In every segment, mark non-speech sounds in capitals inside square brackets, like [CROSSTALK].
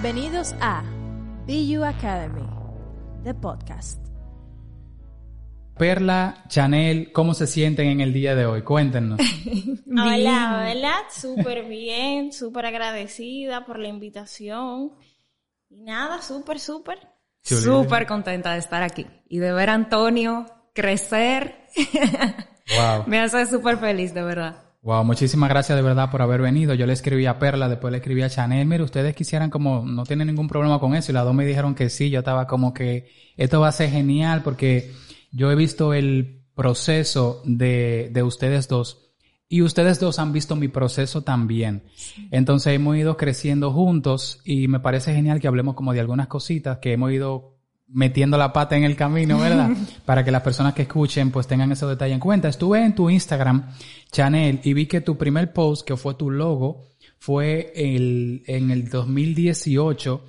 Bienvenidos a BU Academy, the podcast. Perla, Chanel, ¿cómo se sienten en el día de hoy? Cuéntenos. [LAUGHS] Hola, hola, súper bien, súper agradecida por la invitación. Y nada, súper, súper. Súper contenta de estar aquí y de ver a Antonio crecer. Wow. [LAUGHS] Me hace súper feliz, de verdad. Wow, muchísimas gracias de verdad por haber venido. Yo le escribí a Perla, después le escribí a Chanel. Mire, ustedes quisieran como, no tienen ningún problema con eso. Y las dos me dijeron que sí. Yo estaba como que esto va a ser genial porque yo he visto el proceso de, de ustedes dos. Y ustedes dos han visto mi proceso también. Entonces hemos ido creciendo juntos y me parece genial que hablemos como de algunas cositas que hemos ido metiendo la pata en el camino, ¿verdad? [LAUGHS] Para que las personas que escuchen pues tengan ese detalle en cuenta. Estuve en tu Instagram, Chanel, y vi que tu primer post, que fue tu logo, fue el, en el 2018.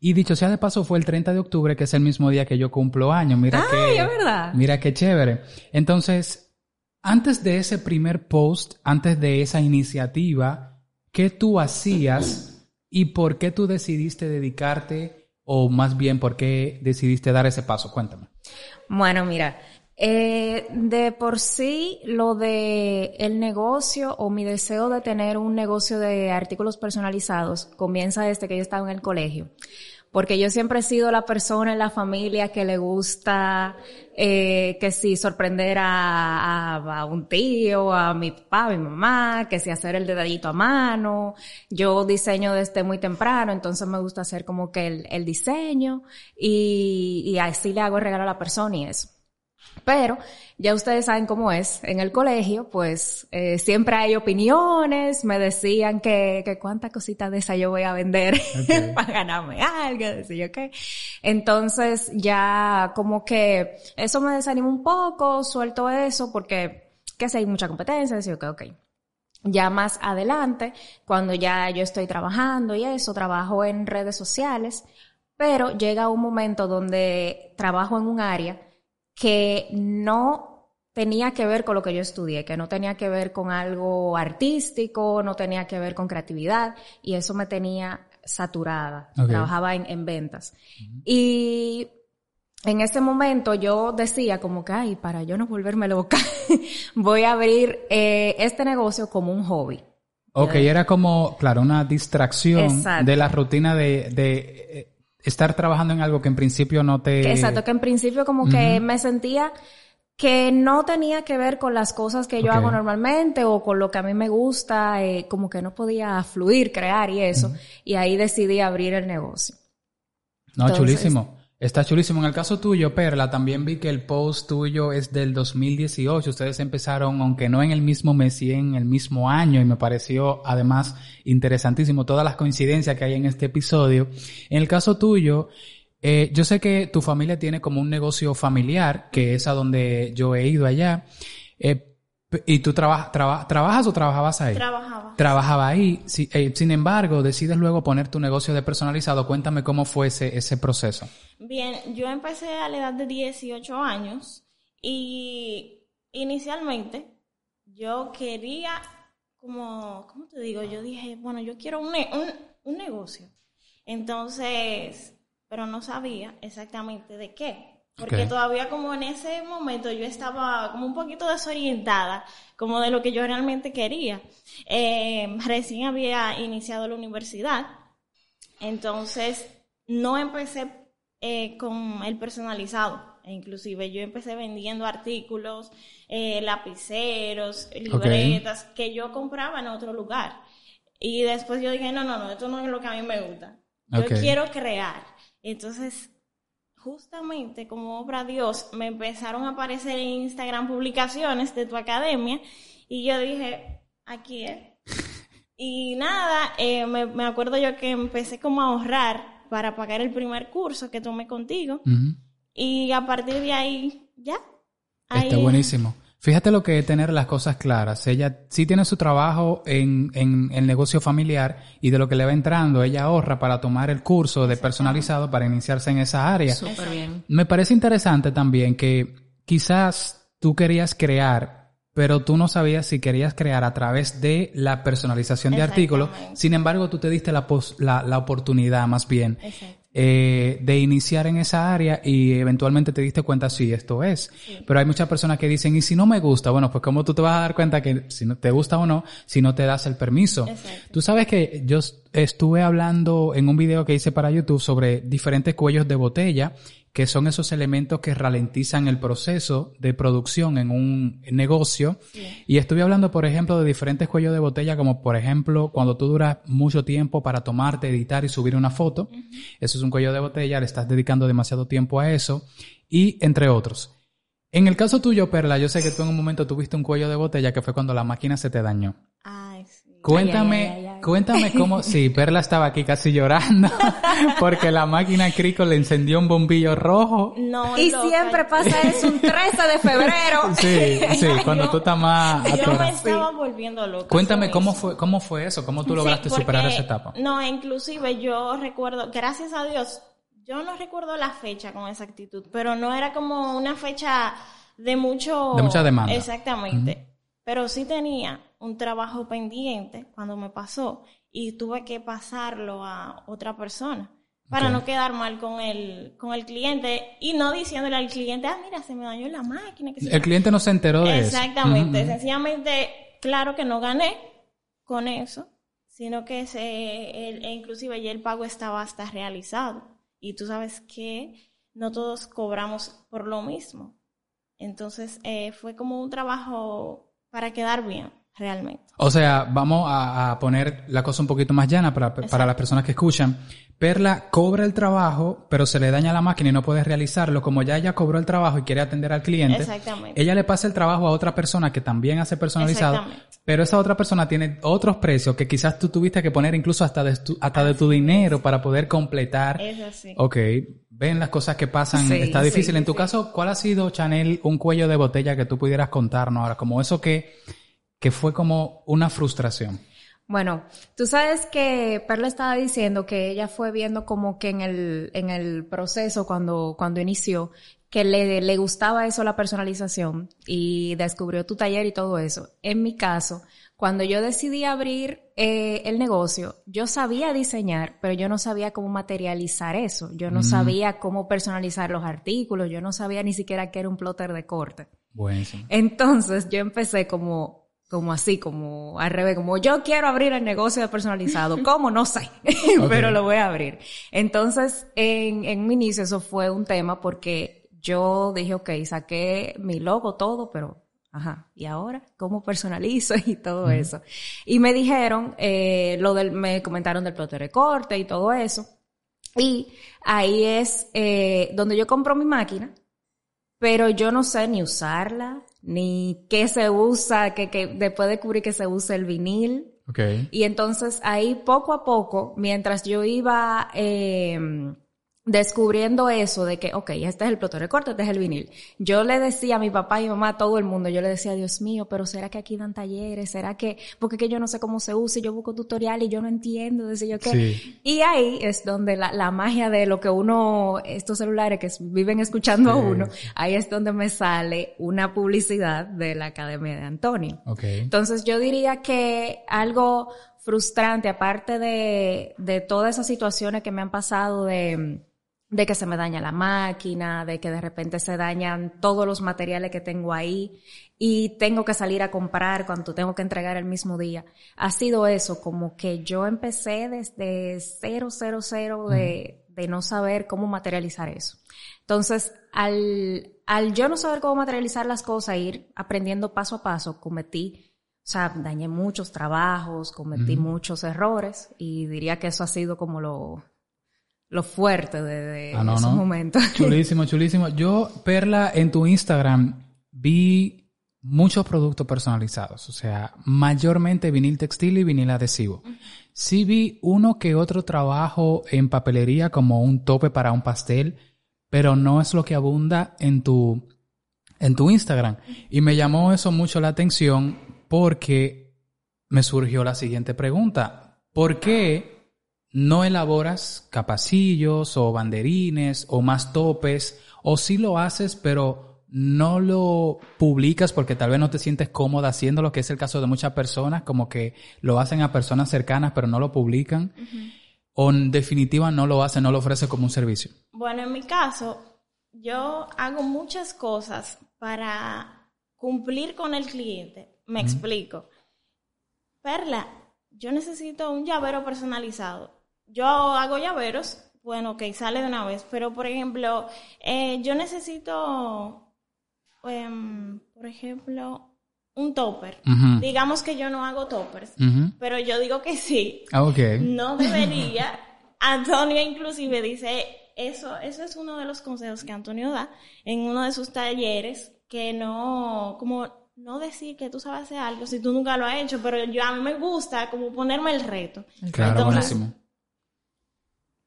Y dicho sea de paso, fue el 30 de octubre, que es el mismo día que yo cumplo años. Mira Ay, que, verdad. Mira qué chévere. Entonces, antes de ese primer post, antes de esa iniciativa, ¿qué tú hacías y por qué tú decidiste dedicarte o más bien por qué decidiste dar ese paso? Cuéntame. Bueno, mira, eh, de por sí lo de el negocio o mi deseo de tener un negocio de artículos personalizados comienza desde que yo estaba en el colegio. Porque yo siempre he sido la persona en la familia que le gusta, eh, que si sorprender a, a, un tío, a mi papá, a mi mamá, que si hacer el dedallito a mano. Yo diseño desde muy temprano, entonces me gusta hacer como que el, el diseño y, y así le hago el regalo a la persona y eso. Pero ya ustedes saben cómo es. En el colegio, pues eh, siempre hay opiniones. Me decían que, que cuántas cositas de esas yo voy a vender [LAUGHS] Ok. para ganarme algo, decía yo qué. Entonces ya como que eso me desanimó un poco, suelto eso porque que si hay mucha competencia, decía que ok. Ya más adelante, cuando ya yo estoy trabajando y eso, trabajo en redes sociales, pero llega un momento donde trabajo en un área que no tenía que ver con lo que yo estudié, que no tenía que ver con algo artístico, no tenía que ver con creatividad, y eso me tenía saturada. Trabajaba en, en ventas. Y en ese momento yo decía como que, ay, para yo no volverme loca, [LAUGHS] voy a abrir eh, este negocio como un hobby. Ok, era como, claro, una distracción Exacto. de la rutina de, de eh, estar trabajando en algo que en principio no te... Exacto, que en principio como que me sentía que no tenía que ver con las cosas que yo hago normalmente o con lo que a mí me gusta, eh, como que no podía fluir, crear y eso. Y ahí decidí abrir el negocio. No, Entonces- chulísimo. Está chulísimo. En el caso tuyo, Perla, también vi que el post tuyo es del 2018. Ustedes empezaron, aunque no en el mismo mes, sí en el mismo año, y me pareció además interesantísimo todas las coincidencias que hay en este episodio. En el caso tuyo, eh, yo sé que tu familia tiene como un negocio familiar, que es a donde yo he ido allá. Eh, ¿Y tú traba- traba- trabajas o trabajabas ahí? Trabajaba. Trabajaba ahí. Sí, eh, sin embargo, decides luego poner tu negocio de personalizado. Cuéntame cómo fue ese, ese proceso. Bien, yo empecé a la edad de 18 años y inicialmente yo quería, como, ¿cómo te digo? Yo dije, bueno, yo quiero un, ne- un, un negocio. Entonces, pero no sabía exactamente de qué. Porque todavía como en ese momento yo estaba como un poquito desorientada, como de lo que yo realmente quería. Eh, recién había iniciado la universidad, entonces no empecé eh, con el personalizado. E Inclusive yo empecé vendiendo artículos, eh, lapiceros, libretas, que yo compraba en otro lugar. Y después yo dije, no, no, no, esto no es lo que a mí me gusta. Yo quiero crear. Entonces, justamente como obra Dios, me empezaron a aparecer en Instagram publicaciones de tu academia y yo dije, aquí es. Y nada, eh, me, me acuerdo yo que empecé como a ahorrar para pagar el primer curso que tomé contigo. Y a partir de ahí, ya. Está buenísimo. Fíjate lo que es tener las cosas claras. Ella sí tiene su trabajo en, en el negocio familiar y de lo que le va entrando, ella ahorra para tomar el curso de personalizado para iniciarse en esa área. Súper bien. Me parece interesante también que quizás tú querías crear, pero tú no sabías si querías crear a través de la personalización de artículos. Sin embargo, tú te diste la, pos- la, la oportunidad más bien Exacto. Eh, de iniciar en esa área y eventualmente te diste cuenta si esto es. Pero hay muchas personas que dicen, y si no me gusta, bueno, pues cómo tú te vas a dar cuenta que si no te gusta o no, si no te das el permiso. Exacto. Tú sabes que yo est- estuve hablando en un video que hice para YouTube sobre diferentes cuellos de botella, que son esos elementos que ralentizan el proceso de producción en un negocio. Y estuve hablando, por ejemplo, de diferentes cuellos de botella, como por ejemplo, cuando tú duras mucho tiempo para tomarte, editar y subir una foto. Eso es un cuello de botella, le estás dedicando demasiado tiempo a eso. Y entre otros. En el caso tuyo, Perla, yo sé que tú en un momento tuviste un cuello de botella que fue cuando la máquina se te dañó. Ay, sí. Cuéntame, ay, ay. Cuéntame cómo, [LAUGHS] sí, Perla estaba aquí casi llorando [LAUGHS] porque la máquina Crico le encendió un bombillo rojo. No, Y loca, siempre pasa eso un 13 de febrero. [LAUGHS] Sí, sí, cuando tú estás más Yo me estaba volviendo loca. Cuéntame cómo fue, cómo fue eso, cómo tú Sí, lograste porque- superar esa etapa. No, inclusive yo recuerdo, gracias a Dios, yo no recuerdo la fecha con exactitud, pero no era como una fecha de mucho... De mucha demanda. Exactamente. Pero sí tenía un trabajo pendiente cuando me pasó y tuve que pasarlo a otra persona para no quedar mal con el, con el cliente y no diciéndole al cliente, ah, mira, se me dañó la máquina. Que El cliente no se enteró de eso. Exactamente, Ujú, ujú. sencillamente, claro que no gané con eso, sino que se, el- e inclusive ya el pago estaba hasta realizado. Y tú sabes que no todos cobramos por lo mismo. Entonces eh, fue como un trabajo para quedar bien, realmente. O sea, vamos a, a poner la cosa un poquito más llana para, para las personas que escuchan. Perla cobra el trabajo, pero se le daña la máquina y no puede realizarlo. Como ya ella cobró el trabajo y quiere atender al cliente, Exactamente. ella le pasa el trabajo a otra persona que también hace personalizado, Exactamente. pero esa otra persona tiene otros precios que quizás tú tuviste que poner incluso hasta de tu, hasta de tu dinero para poder completar. Es así. Ok, ven las cosas que pasan, Sí, está sí, difícil. en tu sí. caso, ¿cuál ha sido, Chanel, un cuello de botella que tú pudieras contarnos ahora? Como eso que, que fue como una frustración. Bueno, tú sabes que Perla estaba diciendo que ella fue viendo como que en el, en el proceso cuando, cuando inició, que le, le gustaba eso la personalización y descubrió tu taller y todo eso. En mi caso, cuando yo decidí abrir eh, el negocio, yo sabía diseñar, pero yo no sabía cómo materializar eso. Yo no sabía cómo personalizar los artículos, yo no sabía ni siquiera que era un plotter de corte. Buenísimo. Entonces yo empecé como, como así, como al revés, como yo quiero abrir el negocio de personalizado. [LAUGHS] ¿Cómo? No sé, [LAUGHS] pero lo voy a abrir. Entonces, en, en mi inicio eso fue un tema porque yo dije, ok, saqué mi logo, todo, pero, ajá, ¿y ahora? ¿Cómo personalizo y todo eso? Y me dijeron, eh, lo del, me comentaron del plotter de corte y todo eso. Y ahí es eh, donde yo compro mi máquina, pero yo no sé ni usarla, ni qué se usa, que, que después descubrí que se usa el vinil. Ok. Y entonces ahí poco a poco, mientras yo iba eh, descubriendo eso de que, ok, este es el plotter de corte, este es el vinil. Yo le decía a mi papá y mamá, a todo el mundo, yo le decía, Dios mío, pero ¿será que aquí dan talleres? ¿Será que, porque que yo no sé cómo se usa y yo busco tutorial y yo no entiendo? Decía yo que, Sí. y ahí es donde la, la magia de lo que uno, estos celulares que viven escuchando a uno, ahí es donde me sale una publicidad de la Academia de Antonio. Ok. Entonces yo diría que algo frustrante, aparte de, de todas esas situaciones que me han pasado de, de que se me daña la máquina, de que de repente se dañan todos los materiales que tengo ahí y tengo que salir a comprar cuando tengo que entregar el mismo día. Ha sido eso, como que yo empecé desde cero, cero, cero de, de no saber cómo materializar eso. Entonces, al, al yo no saber cómo materializar las cosas, ir aprendiendo paso a paso, cometí, o sea, dañé muchos trabajos, cometí muchos errores y diría que eso ha sido como lo, lo fuerte de, de Ah, no, esos no. momentos. [LAUGHS] Chulísimo, chulísimo. Yo, Perla, en tu Instagram vi muchos productos personalizados, o sea, mayormente vinil textil y vinil adhesivo. Sí vi uno que otro trabajo en papelería como un tope para un pastel, pero no es lo que abunda en tu, en tu Instagram. Y me llamó eso mucho la atención porque me surgió la siguiente pregunta. ¿Por qué no elaboras capacillos o banderines o más topes? O si lo haces, pero no lo publicas porque tal vez no te sientes cómoda haciendo lo que es el caso de muchas personas, como que lo hacen a personas cercanas pero no lo publican. O en definitiva no lo hacen, no lo ofrecen como un servicio. Bueno, en mi caso, yo hago muchas cosas para cumplir con el cliente. Me explico. Perla, yo necesito un llavero personalizado. Yo hago llaveros, bueno, que sale de una vez, pero por ejemplo, eh, yo necesito, em, por ejemplo, un topper. Digamos que yo no hago toppers, pero yo digo que sí. Ah, ok. No debería. Antonio inclusive dice, eso, eso es uno de los consejos que Antonio da en uno de sus talleres, que no, como no decir que tú sabes hacer algo si tú nunca lo has hecho, pero yo a mí me gusta como ponerme el reto. Claro, Entonces, buenísimo.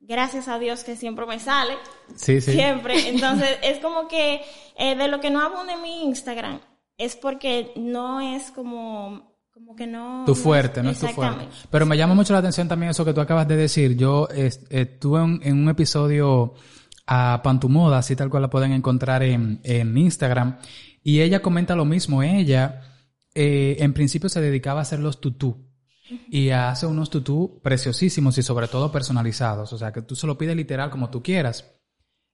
Gracias a Dios que siempre me sale, Sí, sí. siempre. [LAUGHS] Entonces es como que eh, de lo que no abunda en mi Instagram es porque no es como, como que no... Tu fuerte, no es tu fuerte. Pero me llama mucho la atención también eso que tú acabas de decir. Yo est- estuve en, en un episodio a Pantumoda, así tal cual la pueden encontrar en, en Instagram, y ella comenta lo mismo. Ella, eh, en principio, se dedicaba a hacer los tutú. Y hace unos tutú preciosísimos y sobre todo personalizados. O sea, que tú se lo pides literal como tú quieras.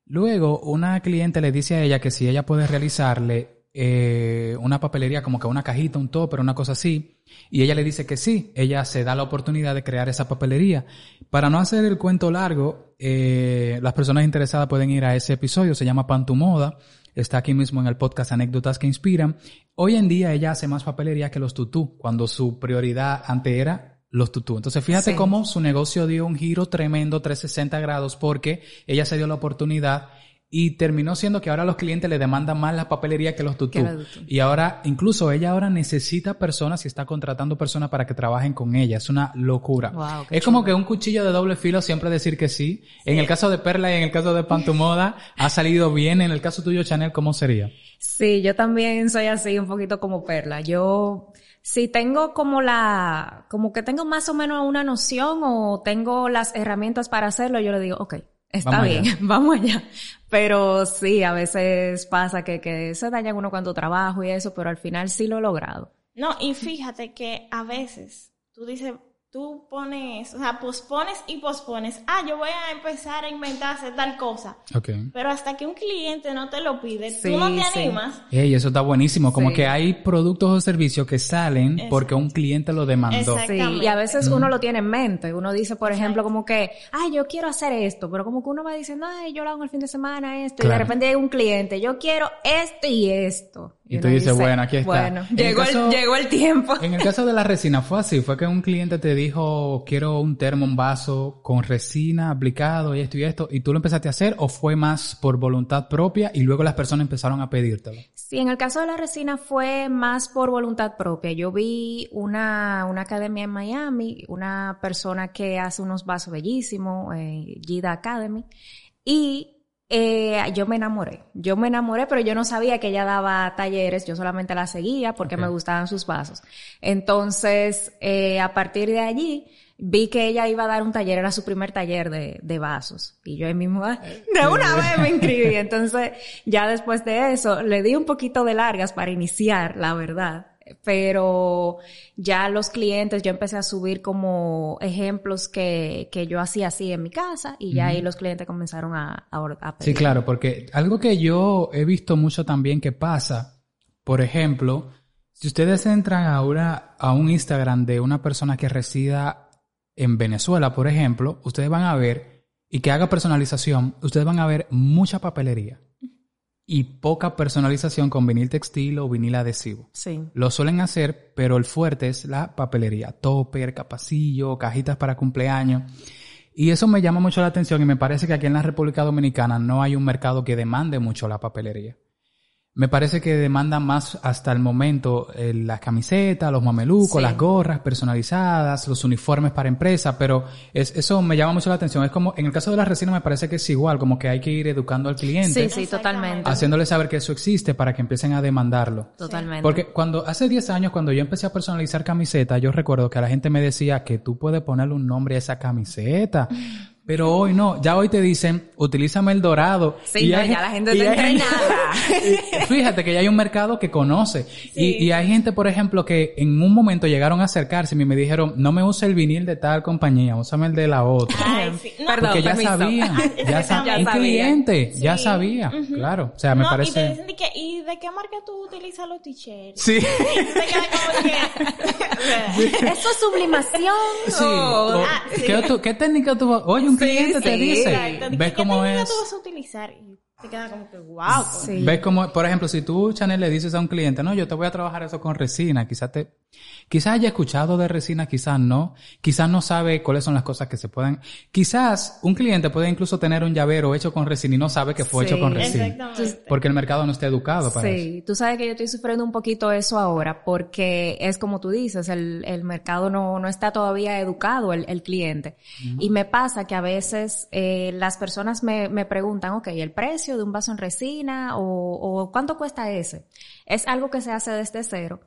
Luego, una cliente le dice a ella que si ella puede realizarle eh, una papelería, como que una cajita, un topper, una cosa así, y ella le dice que sí, ella se da la oportunidad de crear esa papelería. Para no hacer el cuento largo, eh, las personas interesadas pueden ir a ese episodio, se llama Pan tu Moda, está aquí mismo en el podcast Anécdotas que Inspiran. Hoy en día ella hace más papelería que los tutú, cuando su prioridad antes era los tutú. Entonces fíjate Sí. cómo su negocio dio un giro tremendo, 360 grados, porque ella se dio la oportunidad y terminó siendo que ahora los clientes le demandan más la papelería que los tutú. Y ahora, incluso ella ahora necesita personas y está contratando personas para que trabajen con ella. Es una locura. Wow, es como que un cuchillo de doble filo siempre decir que sí. En el caso de Perla y en el caso de Pantumoda ha salido bien. En el caso tuyo, Chanel, ¿cómo sería? Sí, yo también soy así, un poquito como Perla. Yo, si tengo como la, como que tengo más o menos una noción o tengo las herramientas para hacerlo, yo le digo, ok, está Vamos bien, allá. [LAUGHS] vamos allá. Pero sí, a veces pasa que, que se dañan uno cuando trabajo y eso, pero al final sí lo he logrado. No, y fíjate que a veces tú dices, tú pones, o sea, pospones y pospones. Ah, yo voy a empezar a inventar hacer tal cosa. Ok. Pero hasta que un cliente no te lo pide, Sí, tú no te sí. animas. Ey, eso está buenísimo. Como Sí. que hay productos o servicios que salen Exacto. porque un cliente lo demandó. Sí, y a veces uno lo tiene en mente. Uno dice, por ejemplo, como que, ay, yo quiero hacer esto, pero como que uno va diciendo, ay, yo lo hago el fin de semana, esto, y de repente hay un cliente, yo quiero esto y esto. Y uno tú dices, bueno, aquí está. Bueno, En llegó, el caso- el, llegó el tiempo. En el caso de la resina fue así, fue que un cliente te dijo, quiero un termo, un vaso con resina aplicado y esto y esto, y tú lo empezaste a hacer o fue más por voluntad propia y luego las personas empezaron a pedírtelo. Sí, en el caso de la resina fue más por voluntad propia. Yo vi una, una academia en Miami, una persona que hace unos vasos bellísimos, eh, Gida Academy, y eh, yo me enamoré. Yo me enamoré, pero yo no sabía que ella daba talleres, yo solamente la seguía porque me gustaban sus vasos. Entonces, eh, a partir de allí, vi que ella iba a dar un taller, era su primer taller de, de vasos. Y yo ahí mismo, ah, de una vez me [LAUGHS] inscribí. Entonces, ya después de eso, le di un poquito de largas para iniciar, la verdad. Pero ya los clientes, yo empecé a subir como ejemplos que, que yo hacía así en mi casa y ya ahí los clientes comenzaron a, a, a Sí, pedir. claro, porque algo que yo he visto mucho también que pasa, por ejemplo, si ustedes entran ahora a un Instagram de una persona que resida en Venezuela, por ejemplo, ustedes van a ver, y que haga personalización, ustedes van a ver mucha papelería y poca personalización con vinil textil o vinil adhesivo. Sí. Lo suelen hacer, pero el fuerte es la papelería. Topper, capacillo, cajitas para cumpleaños. Y eso me llama mucho la atención y me parece que aquí en la República Dominicana no hay un mercado que demande mucho la papelería. Me parece que demandan más hasta el momento eh, las camisetas, los mamelucos, Sí. las gorras personalizadas, los uniformes para empresa, pero es, eso me llama mucho la atención. Es como, en el caso de la resina me parece que es igual, como que hay que ir educando al cliente, Sí, sí, totalmente. haciéndole saber que eso existe para que empiecen a demandarlo. Totalmente. Porque cuando hace 10 años, cuando yo empecé a personalizar camisetas, yo recuerdo que la gente me decía que tú puedes ponerle un nombre a esa camiseta. [LAUGHS] Pero hoy no, ya hoy te dicen, utilízame el dorado. Sí, no, hay ya la gente y está gente- entrenada. [LAUGHS] y Fíjate que ya hay un mercado que conoce. Y, y hay gente, por ejemplo, que en un momento llegaron a acercarse y me dijeron, no me use el vinil de tal compañía, úsame el de la otra. Ay, sí. No, Perdón, Porque ya permiso. sabían, [LAUGHS] ya sabían, Ya un sabían. cliente, ya sabía, claro. O sea, me no, y te parece... dicen de que, ¿y de qué marca tú utilizas los t-shirts? Sí. [LAUGHS] Y. Eso es sublimación. Sí. Oh. O- Ah, sí. ¿qué, tú- qué técnica tú vas- Oye, un Sí, cliente te sí. dice. Exacto. ¿Ves ¿Qué cómo es? tú vas a utilizar? Te queda como que, wow. Sí. ¿Ves cómo, por ejemplo, si tú, Chanel, le dices a un cliente, no, yo te voy a trabajar eso con resina, quizás te, quizás haya escuchado de resina, quizás no, quizás no sabe cuáles son las cosas que se pueden, quizás un cliente puede incluso tener un llavero hecho con resina y no sabe que fue Sí. hecho con resina. Exactamente. Porque el mercado no está educado para eso. Sí, tú sabes que yo estoy sufriendo un poquito eso ahora porque es como tú dices, el, el mercado no, no está todavía educado, el, el cliente. Y me pasa que a veces eh, las personas me, me preguntan, ok, el precio de un vaso en resina o, o cuánto cuesta ese. Es algo que se hace desde cero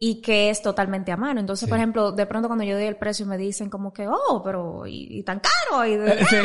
y que es totalmente a mano. Entonces, Sí. por ejemplo, de pronto cuando yo doy el precio me dicen como que, oh, pero y, y tan caro. Y, de- [LAUGHS] Sí,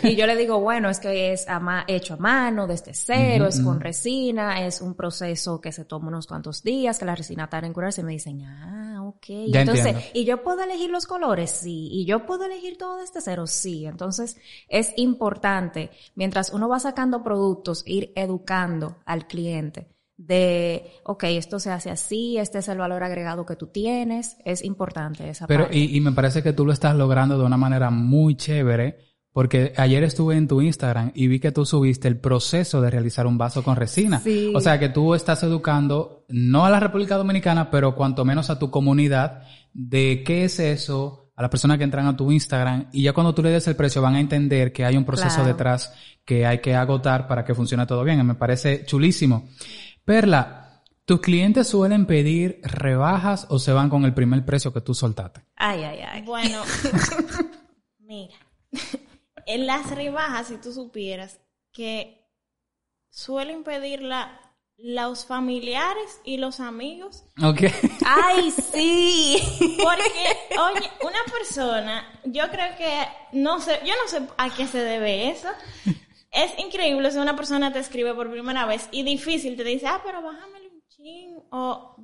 sí. [LAUGHS] y yo le digo, bueno, es que es a ma- hecho a mano, desde cero, es con resina, es un proceso que se toma unos cuantos días, que la resina tarda en curarse. Y me dicen, ah, ok. Ya Entonces, entiendo. ¿y yo puedo elegir los colores? Sí. ¿Y yo puedo elegir todo desde cero? Sí. Entonces, es importante, mientras uno va sacando productos, ir educando al cliente de, ok, esto se hace así, este es el valor agregado que tú tienes. Es importante esa Pero, parte. y, y me parece que tú lo estás logrando de una manera muy chévere, porque ayer estuve en tu Instagram y vi que tú subiste el proceso de realizar un vaso con resina. Sí. O sea que tú estás educando, no a la República Dominicana, pero cuanto menos a tu comunidad, de qué es eso, a las personas que entran a tu Instagram, y ya cuando tú le des el precio van a entender que hay un proceso Claro. detrás que hay que agotar para que funcione todo bien. Y me parece chulísimo. Perla, ¿tus clientes suelen pedir rebajas o se van con el primer precio que tú soltaste? Ay, ay, ay. Bueno, [LAUGHS] mira, en las rebajas, si tú supieras que suelen pedirla los familiares y los amigos, Ok. Ay, [LAUGHS] sí. porque, oye, una persona, yo creo que, no sé, yo no sé a qué se debe eso. Es increíble si una persona te escribe por primera vez y difícil te dice, ah, pero bájamele un chin, o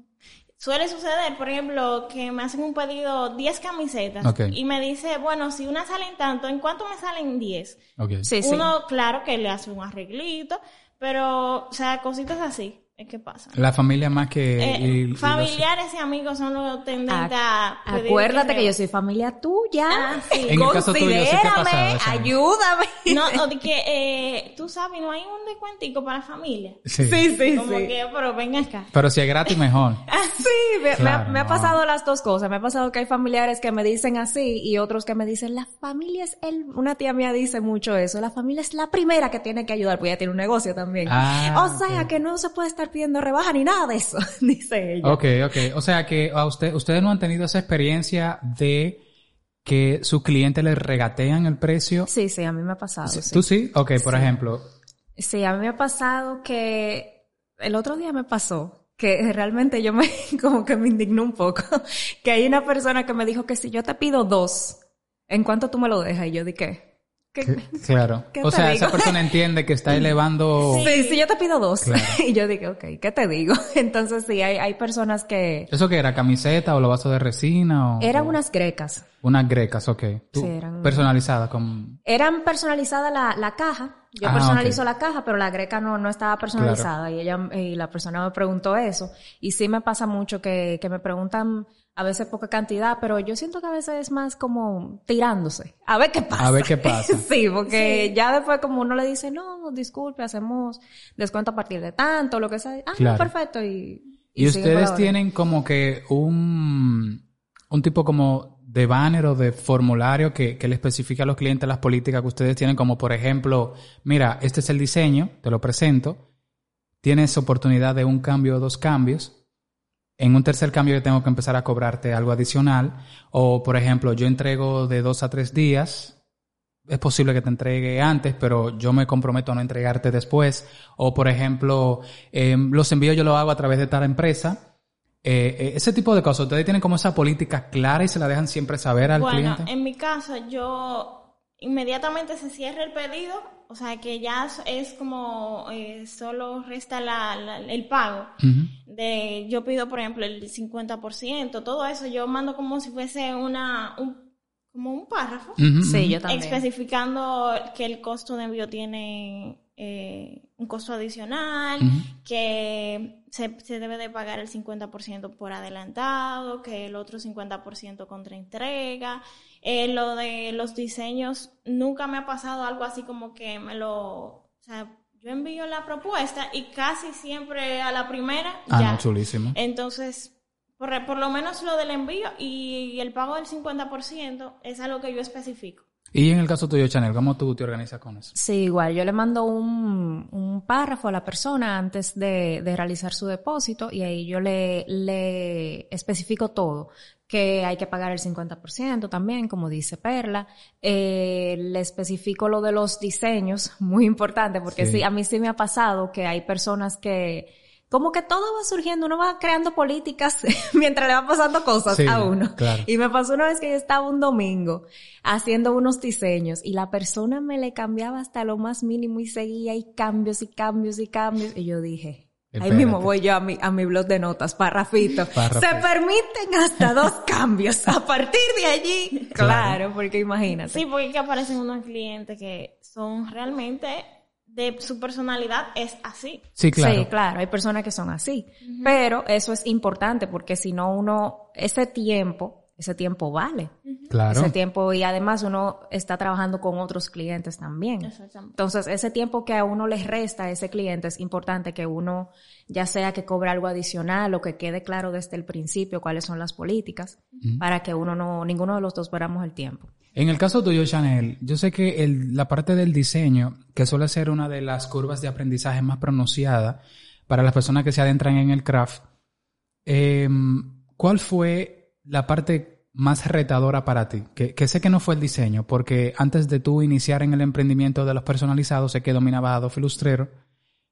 suele suceder, por ejemplo, que me hacen un pedido 10 camisetas Ok. y me dice, bueno, si una salen tanto, ¿en cuánto me salen 10? Ok. Sí, sí. Uno, claro que le hace un arreglito, pero, o sea, cositas así, es que pasa. La familia más que... Eh, y- y los- familiares y amigos son los tendentes a... Acuérdate que yo soy familia tuya. Ah, sí. En el caso tuyo, sí que ha pasado Considérame, eso. ayúdame. No, o de que, eh, tú sabes, no hay un descuentico para familia. Sí. sí, Como que, pero ven acá. Pero si es gratis, mejor. [LAUGHS] Sí, me, me ha- Claro, me ha no. pasado las dos cosas. Me ha pasado que hay familiares que me dicen así y otros que me dicen, la familia es el... Una tía mía dice mucho eso, la familia es la primera que tiene que ayudar, pues ella tiene un negocio también. Ah, o sea, que no se puede estar pidiendo rebaja ni nada de eso, [LAUGHS] dice ella. Ok, ok. O sea que a usted, ustedes no han tenido esa experiencia de que sus clientes les regatean el precio. Sí, sí, a mí me ha pasado. sí. ¿Tú sí? Ok, por ejemplo. Sí, a mí me ha pasado que el otro día me pasó que [LAUGHS] realmente yo me [LAUGHS] como que me indignó un poco que hay una persona que me dijo que si yo te pido dos, ¿en cuánto tú me lo dejas? Y yo dije, [LAUGHS] claro. ¿Qué O sea, digo? esa persona entiende que está elevando... Sí, sí, yo te pido dos. Claro. [LAUGHS] Y yo dije, ok, ¿qué te digo? [LAUGHS] Entonces sí, hay, hay personas que ¿Eso qué era? ¿Camiseta o los vasos de resina? O, eran o- unas grecas. Unas grecas, ok. Tú, Sí, eran- Personalizadas con... Eran personalizada la, la caja. Yo Ah, personalizo la caja, pero la greca no, no estaba personalizada. Y ella, y la persona me preguntó eso. Y sí me pasa mucho que, que me preguntan a veces poca cantidad, pero yo siento que a veces es más como tirándose. A ver qué pasa. A ver qué [LAUGHS] pasa. sí, porque ya después como uno le dice, no, disculpe, hacemos descuento a partir de tanto, lo que sea. Ah, no, perfecto. Y, Y, siguen ustedes tienen como que un, un tipo como de banner o de formulario que, que le especifica a los clientes las políticas que ustedes tienen, como por ejemplo, mira, este es el diseño, te lo presento, tienes oportunidad de un cambio o dos cambios. En un tercer cambio yo tengo que empezar a cobrarte algo adicional. O, por ejemplo, yo entrego de dos a tres días. Es posible que te entregue antes, pero yo me comprometo a no entregarte después. O, por ejemplo, eh, los envíos yo los hago a través de tal empresa. Eh, eh, ese tipo de cosas, ustedes tienen como esa política clara y se la dejan siempre saber al bueno, cliente. en mi caso, yo inmediatamente se cierra el pedido, o sea que ya es como eh, solo resta la, la- el pago. De, yo pido, por ejemplo, el 50%, todo eso yo mando como si fuese una, un, como un párrafo. Sí, yo también. especificando que el costo de envío tiene eh, un costo adicional, que se, se debe de pagar el 50% por adelantado, que el otro 50% contra entrega. Eh, lo de los diseños, nunca me ha pasado algo así como que me lo... O sea, yo envío la propuesta y casi siempre a la primera Ah, ya. no, chulísimo. Entonces, por, por lo menos lo del envío y el pago del 50% es algo que yo especifico. Y en el caso tuyo, Chanel, ¿cómo tú te organizas con eso? Sí, igual. Yo le mando un, un párrafo a la persona antes de, de realizar su depósito y ahí yo le, le especifico todo. Que hay que pagar el 50% también, como dice Perla. Eh, le especifico lo de los diseños, [LAUGHS] muy importante, porque Sí. sí, a mí sí me ha pasado que hay personas que, como que todo va surgiendo, uno va creando políticas [LAUGHS] mientras le va pasando cosas Sí, a uno. claro. Y me pasó una vez que yo estaba un domingo haciendo unos diseños y la persona me le cambiaba hasta lo más mínimo y seguía y cambios y cambios y cambios. Y yo dije, ahí Espérate. mismo voy yo a mi, a mi blog de notas, parrafito. Párrafo. Se permiten hasta dos [LAUGHS] cambios a partir de allí. Claro, porque imagínate. Sí, porque que aparecen unos clientes que son realmente de su personalidad es así. Sí, claro. Sí, claro, hay personas que son así. Pero eso es importante porque si no uno, ese tiempo, ese tiempo vale. Claro. Ese tiempo y además uno está trabajando con otros clientes también. Exactamente. Entonces, ese tiempo que a uno les resta a ese cliente es importante que uno, ya sea que cobre algo adicional o que quede claro desde el principio cuáles son las políticas para que uno no, ninguno de los dos perdamos el tiempo. En el caso tuyo, Chanel, yo sé que el- la parte del diseño, que suele ser una de las curvas de aprendizaje más pronunciada para las personas que se adentran en el craft, eh, ¿cuál fue la parte más retadora para ti? Que, sé que no fue el diseño, porque antes de tú iniciar en el emprendimiento de los personalizados, sé que dominabas Adobe Illustrator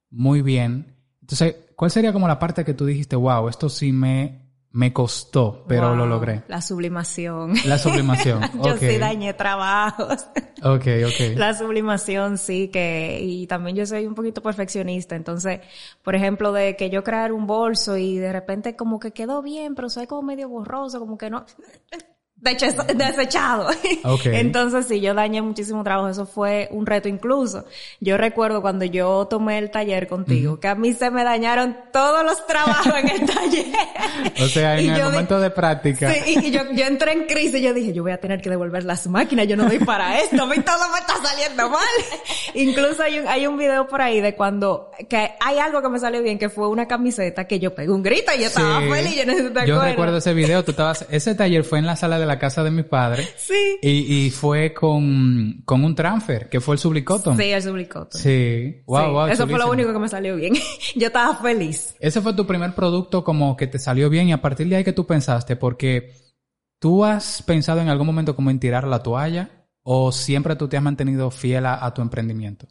muy bien. Entonces, ¿cuál sería como la parte que tú dijiste, wow, esto sí me, me costó, pero Wow, lo logré? La sublimación. La sublimación. [LAUGHS] Yo sí dañé trabajos. Ok, ok. La sublimación, sí, que, y también yo soy un poquito perfeccionista, entonces, por ejemplo, de que yo crear un bolso y de repente como que quedó bien, pero soy como medio borroso, como que no, desechado. [LAUGHS] Ok. Entonces, sí, yo dañé muchísimo trabajo, eso fue un reto incluso. Yo recuerdo cuando yo tomé el taller contigo, que a mí se me dañaron todos los trabajos en el [LAUGHS] taller. O sea, en Y el momento de práctica. Sí, y, y yo, yo entré en crisis y yo dije, yo voy a tener que devolver las máquinas, yo no doy para esto, a mí todo me está saliendo mal. [LAUGHS] Incluso hay un, hay un video por ahí de cuando, que hay algo que me salió bien, que fue una camiseta que yo pegué un grito y yo estaba Sí. feliz, yo no sé si te Yo recuerdo ese video, tú estabas, ese taller fue en la sala de la casa de mi padre [LAUGHS] Sí. y, y fue con, con un transfer, que fue el Sublicoton. Sí, el sublicoto. Sí. Wow, Sí, wow. Eso fue lo único que me salió bien. [LAUGHS] yo estaba feliz. Ese fue tu primer producto como que te salió bien y a partir de ahí que tú pensaste, porque tú has pensado en algún momento como en tirar la toalla o siempre tú te has mantenido fiel a, a tu emprendimiento.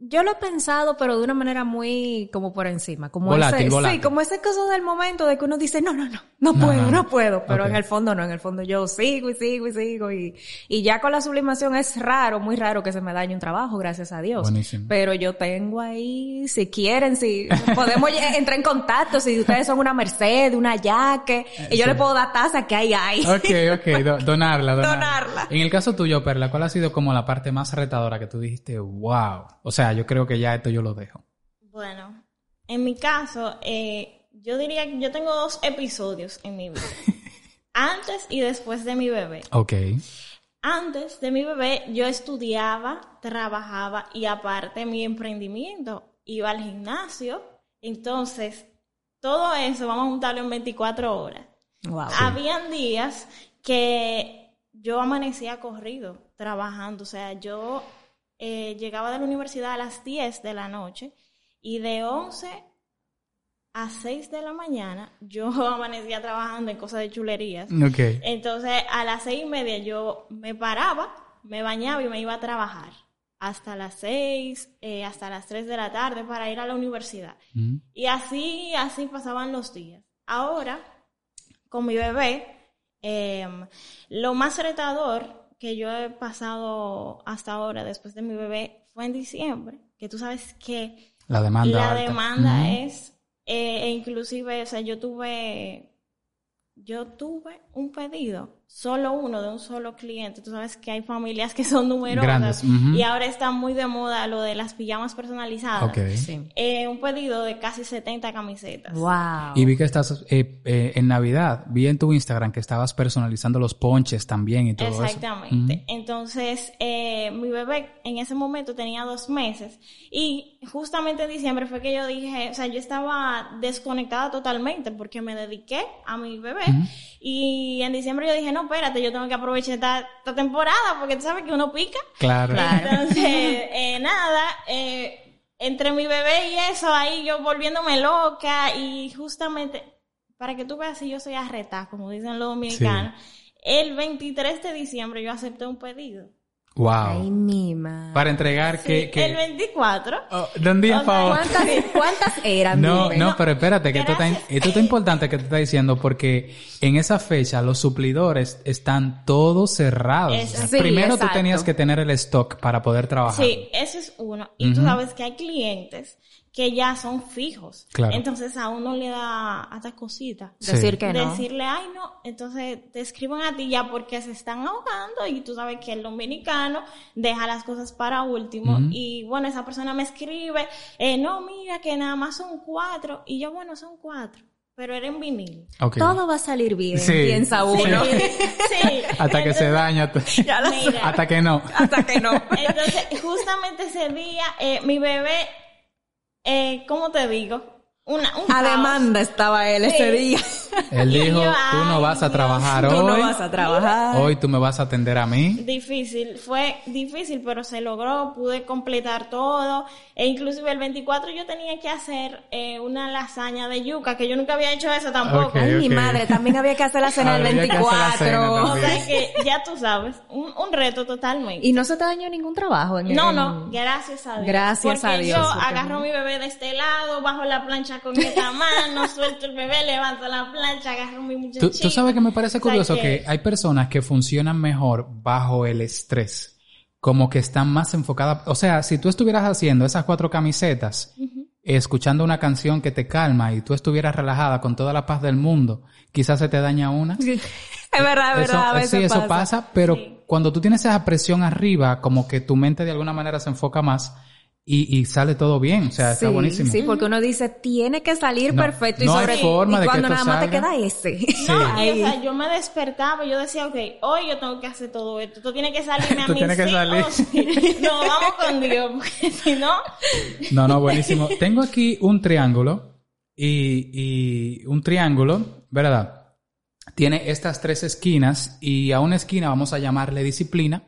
Yo lo he pensado, pero de una manera muy como por encima, como Volátil, ese, volátil. sí, como ese cosa del momento de que uno dice, no, no, no, no, No, puedo, no, puedo, pero en el fondo no, en el fondo yo sigo y sigo y sigo y, y ya con la sublimación es raro, muy raro que se me dañe un trabajo, gracias a Dios. Buenísimo. Pero yo tengo ahí, si quieren, si podemos [LAUGHS] entrar en contacto, si ustedes son una Mercedes, una Yaque, y yo sí. le puedo dar taza que hay ahí. Ok, ok, do- [LAUGHS] donarla, donarla. Donarla. En el caso tuyo, Perla, ¿cuál ha sido como la parte más retadora que tú dijiste, wow? O sea, yo creo que ya esto yo lo dejo. Bueno, en mi caso, eh, yo diría que yo tengo dos episodios en mi vida. [LAUGHS] Antes y después de mi bebé. Ok. Antes de mi bebé, yo estudiaba, trabajaba y aparte mi emprendimiento, iba al gimnasio. Entonces, todo eso vamos a juntarlo en 24 horas. Wow. Habían días que yo amanecía corrido trabajando, o sea, yo eh, llegaba de la universidad a las 10 de la noche y de 11 a 6 de la mañana yo [LAUGHS] amanecía trabajando en cosas de chulerías. Entonces, a las seis y media yo me paraba, me bañaba y me iba a trabajar. Hasta las seis, eh, hasta las tres de la tarde para ir a la universidad. Mm. Y así, así pasaban los días. Ahora, con mi bebé, eh, lo más retador que yo he pasado hasta ahora después de mi bebé fue en diciembre, que tú sabes que La demanda. la demanda es, eh, e inclusive, o sea, yo tuve, yo tuve un pedido, solo uno de un solo cliente. Tú sabes que hay familias que son numerosas Grandes, ujú. y ahora está muy de moda lo de las pijamas personalizadas. Ok. Sí. Eh, un pedido de casi 70 camisetas. Wow. Y vi que estás eh, eh, en Navidad, vi en tu Instagram que estabas personalizando los ponches también y todo Exactamente. eso. Entonces, eh, mi bebé en ese momento tenía dos meses y justamente en diciembre fue que yo dije, o sea, yo estaba desconectada totalmente porque me dediqué a mi bebé y en diciembre yo dije, no, espérate, yo tengo que aprovechar esta, esta temporada porque tú sabes que uno pica. Claro. Entonces, [LAUGHS] eh, nada, eh, entre mi bebé y eso, ahí yo volviéndome loca y justamente, para que tú veas si yo soy arreta, como dicen los dominicanos, el 23 de diciembre yo acepté un pedido. Wow. Ay, mi madre. Para entregar que... Sí, que... El 24. Oh, de un día. ¿Cuántas, cuántas [LAUGHS] eran? No, no, pero espérate, que esto está, esto está importante que te está diciendo porque en esa fecha los suplidores están todos cerrados. Sí, Primero tú exacto. tenías que tener el stock para poder trabajar. Sí, ese es uno. Y tú Ujú. sabes que hay clientes que ya son fijos. Claro. Entonces a uno le da hasta cosita. Sí. Decir que no. Decirle, ay, no, entonces te escriben a ti ya porque se están ahogando y tú sabes que el dominicano deja las cosas para último. Y bueno, esa persona me escribe, eh, no, mira que nada más son cuatro. Y yo, bueno, son cuatro, pero era en vinil. Ok. Todo va a salir bien, Sí. piensa uno. Sí. [LAUGHS] Hasta que se daña. Mira. Hasta que no. Hasta que no. Entonces, justamente ese día, eh, mi bebé, eh, ¿cómo te digo? Una, un A caos. demanda estaba él ese Sí. día. [LAUGHS] Él dijo, yo, tú no vas a Dios, trabajar Tú hoy. no vas a trabajar. Hoy tú me vas a atender a mí. Difícil, fue difícil, pero se logró, pude completar todo. E inclusive el 24 yo tenía que hacer eh, una lasaña de yuca, que yo nunca había hecho eso tampoco. Ok. Ay, mi madre, también había que hacer la cena el Había que hacer la cena 24. O sea que ya tú sabes, un, un reto totalmente. Y no se te dañó ningún trabajo. en- No, en- no, gracias a Dios. Gracias Porque a Dios, yo porque agarro a mi bebé de este lado, bajo la plancha con esta mano, suelto el bebé, levanto la plancha, agarro mi muchachito. Tú, tú sabes que me parece O sea curioso que... hay personas que funcionan mejor bajo el estrés. Como que están más enfocadas. O sea, si tú estuvieras haciendo esas cuatro camisetas, escuchando una canción que te calma y tú estuvieras relajada con toda la paz del mundo, quizás se te daña una. [LAUGHS] Es verdad, es Eso- verdad. a veces sí, eso pasa. pasa, pero Sí. cuando tú tienes esa presión arriba, como que tu mente de alguna manera se enfoca más y, y sale todo bien. O sea, está sí, buenísimo. Sí, porque uno dice, tiene que salir No, perfecto. no y hay sobre forma y de que cuando esto nada más te queda ese. No, y, Ahí. o sea, yo me despertaba y yo decía, ok, hoy yo tengo que hacer todo esto. Esto tiene que salirme a Tú mí. tienes que sí salir. o [LAUGHS] sí. No, vamos con Dios, porque si no, No, no, buenísimo. Tengo aquí un triángulo y, y un triángulo, ¿verdad? Tiene estas tres esquinas y a una esquina vamos a llamarle disciplina,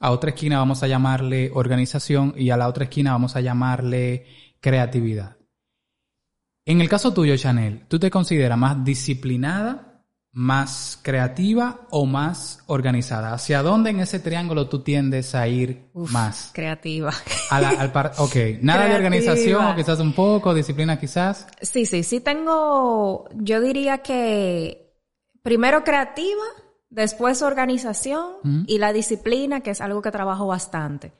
a otra esquina vamos a llamarle organización y a la otra esquina vamos a llamarle creatividad. En el caso tuyo, Chanel, ¿tú te consideras más disciplinada, más creativa o más organizada? ¿Hacia dónde en ese triángulo tú tiendes a ir Uf, más? Creativa. A la- al par- ok, nada de organización, o quizás un poco, disciplina quizás. Sí, sí, sí tengo, yo diría que primero creativa, después organización Ujú. y la disciplina, que es algo que trabajo bastante.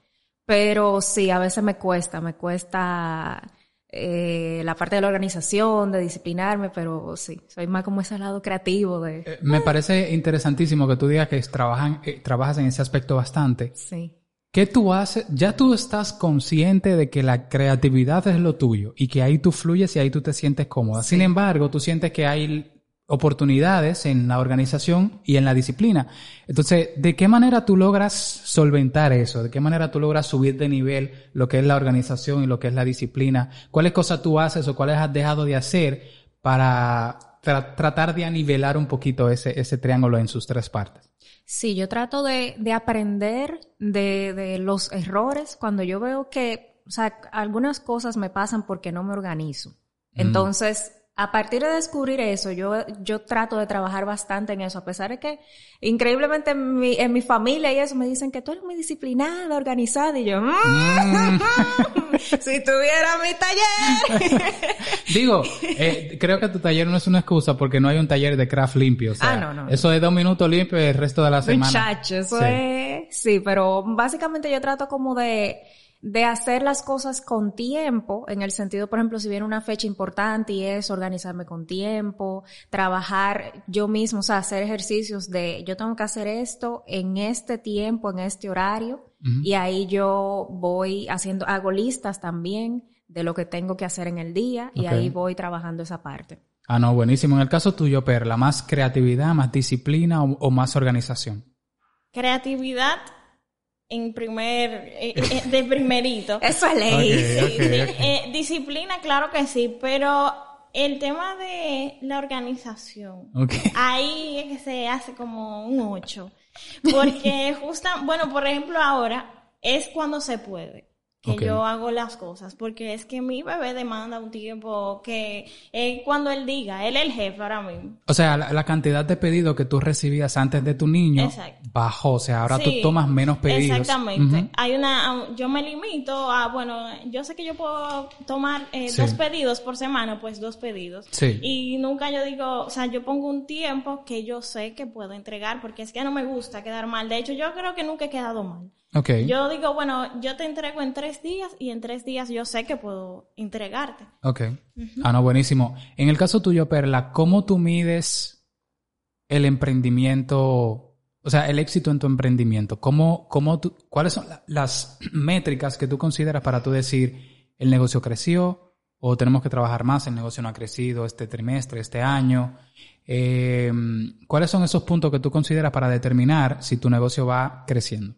Pero sí, a veces me cuesta, me cuesta eh, la parte de la organización, de disciplinarme, pero sí, soy más como ese lado creativo de... Eh, Me parece interesantísimo que tú digas que trabajan, eh, trabajas en ese aspecto bastante. Sí. ¿Qué tú haces? Ya tú estás consciente de que la creatividad es lo tuyo y que ahí tú fluyes y ahí tú te sientes cómoda. Sin embargo, tú sientes que hay oportunidades en la organización y en la disciplina. Entonces, ¿de qué manera tú logras solventar eso? ¿De qué manera tú logras subir de nivel lo que es la organización y lo que es la disciplina? ¿Cuáles cosas tú haces o cuáles has dejado de hacer para tra- tratar de anivelar un poquito ese, ese triángulo en sus tres partes? Sí, yo trato de, de aprender de, de los errores cuando yo veo que, o sea, algunas cosas me pasan porque no me organizo. Entonces, a partir de descubrir eso, yo, yo trato de trabajar bastante en eso, a pesar de que increíblemente en mi, en mi familia y eso me dicen que tú eres muy disciplinada, organizada, y yo, mm, Mm. [LAUGHS] si tuviera mi taller. [LAUGHS] [LAUGHS] Digo, eh, creo que tu taller no es una excusa porque no hay un taller de craft limpio. O sea, Ah, no, no. Eso es dos minutos limpio y el resto de la semana. Muchacho, eso Sí. es, sí, pero básicamente yo trato como de, de hacer las cosas con tiempo, en el sentido, por ejemplo, si viene una fecha importante y es organizarme con tiempo, trabajar yo mismo, o sea, hacer ejercicios de yo tengo que hacer esto en este tiempo, en este horario, y ahí yo voy haciendo, hago listas también de lo que tengo que hacer en el día, y ahí voy trabajando esa parte. Ah, no, buenísimo. En el caso tuyo, Perla, ¿más creatividad, más disciplina o, o más organización? Creatividad en primer, eh, eh, de primerito. [LAUGHS] Eso es ley. Eh, disciplina, claro que sí, pero el tema de la organización, ahí es que se hace como un 8. Porque [LAUGHS] justa, bueno, por ejemplo, ahora es cuando se puede que yo hago las cosas, porque es que mi bebé demanda un tiempo que es cuando él diga, él es el jefe ahora mismo. O sea, la, la cantidad de pedidos que tú recibías antes de tu niño Exacto. bajó. O sea, ahora Sí, tú tomas menos pedidos. Exactamente. Hay una, yo me limito a, bueno, yo sé que yo puedo tomar eh, Sí. dos pedidos por semana, pues dos pedidos. Sí. Y nunca yo digo, o sea, yo pongo un tiempo que yo sé que puedo entregar, porque es que no me gusta quedar mal. De hecho, yo creo que nunca he quedado mal. Ok. Yo digo, bueno, yo te entrego en tres días y en tres días yo sé que puedo entregarte. Ok. Ah, no, buenísimo. En el caso tuyo, Perla, ¿cómo tú mides el emprendimiento, o sea, el éxito en tu emprendimiento? ¿Cómo, cómo tú, ¿Cuáles son la- las [CLEARS THROAT] métricas que tú consideras para tú decir el negocio creció o tenemos que trabajar más, el negocio no ha crecido este trimestre, este año? Eh, ¿Cuáles son esos puntos que tú consideras para determinar si tu negocio va creciendo?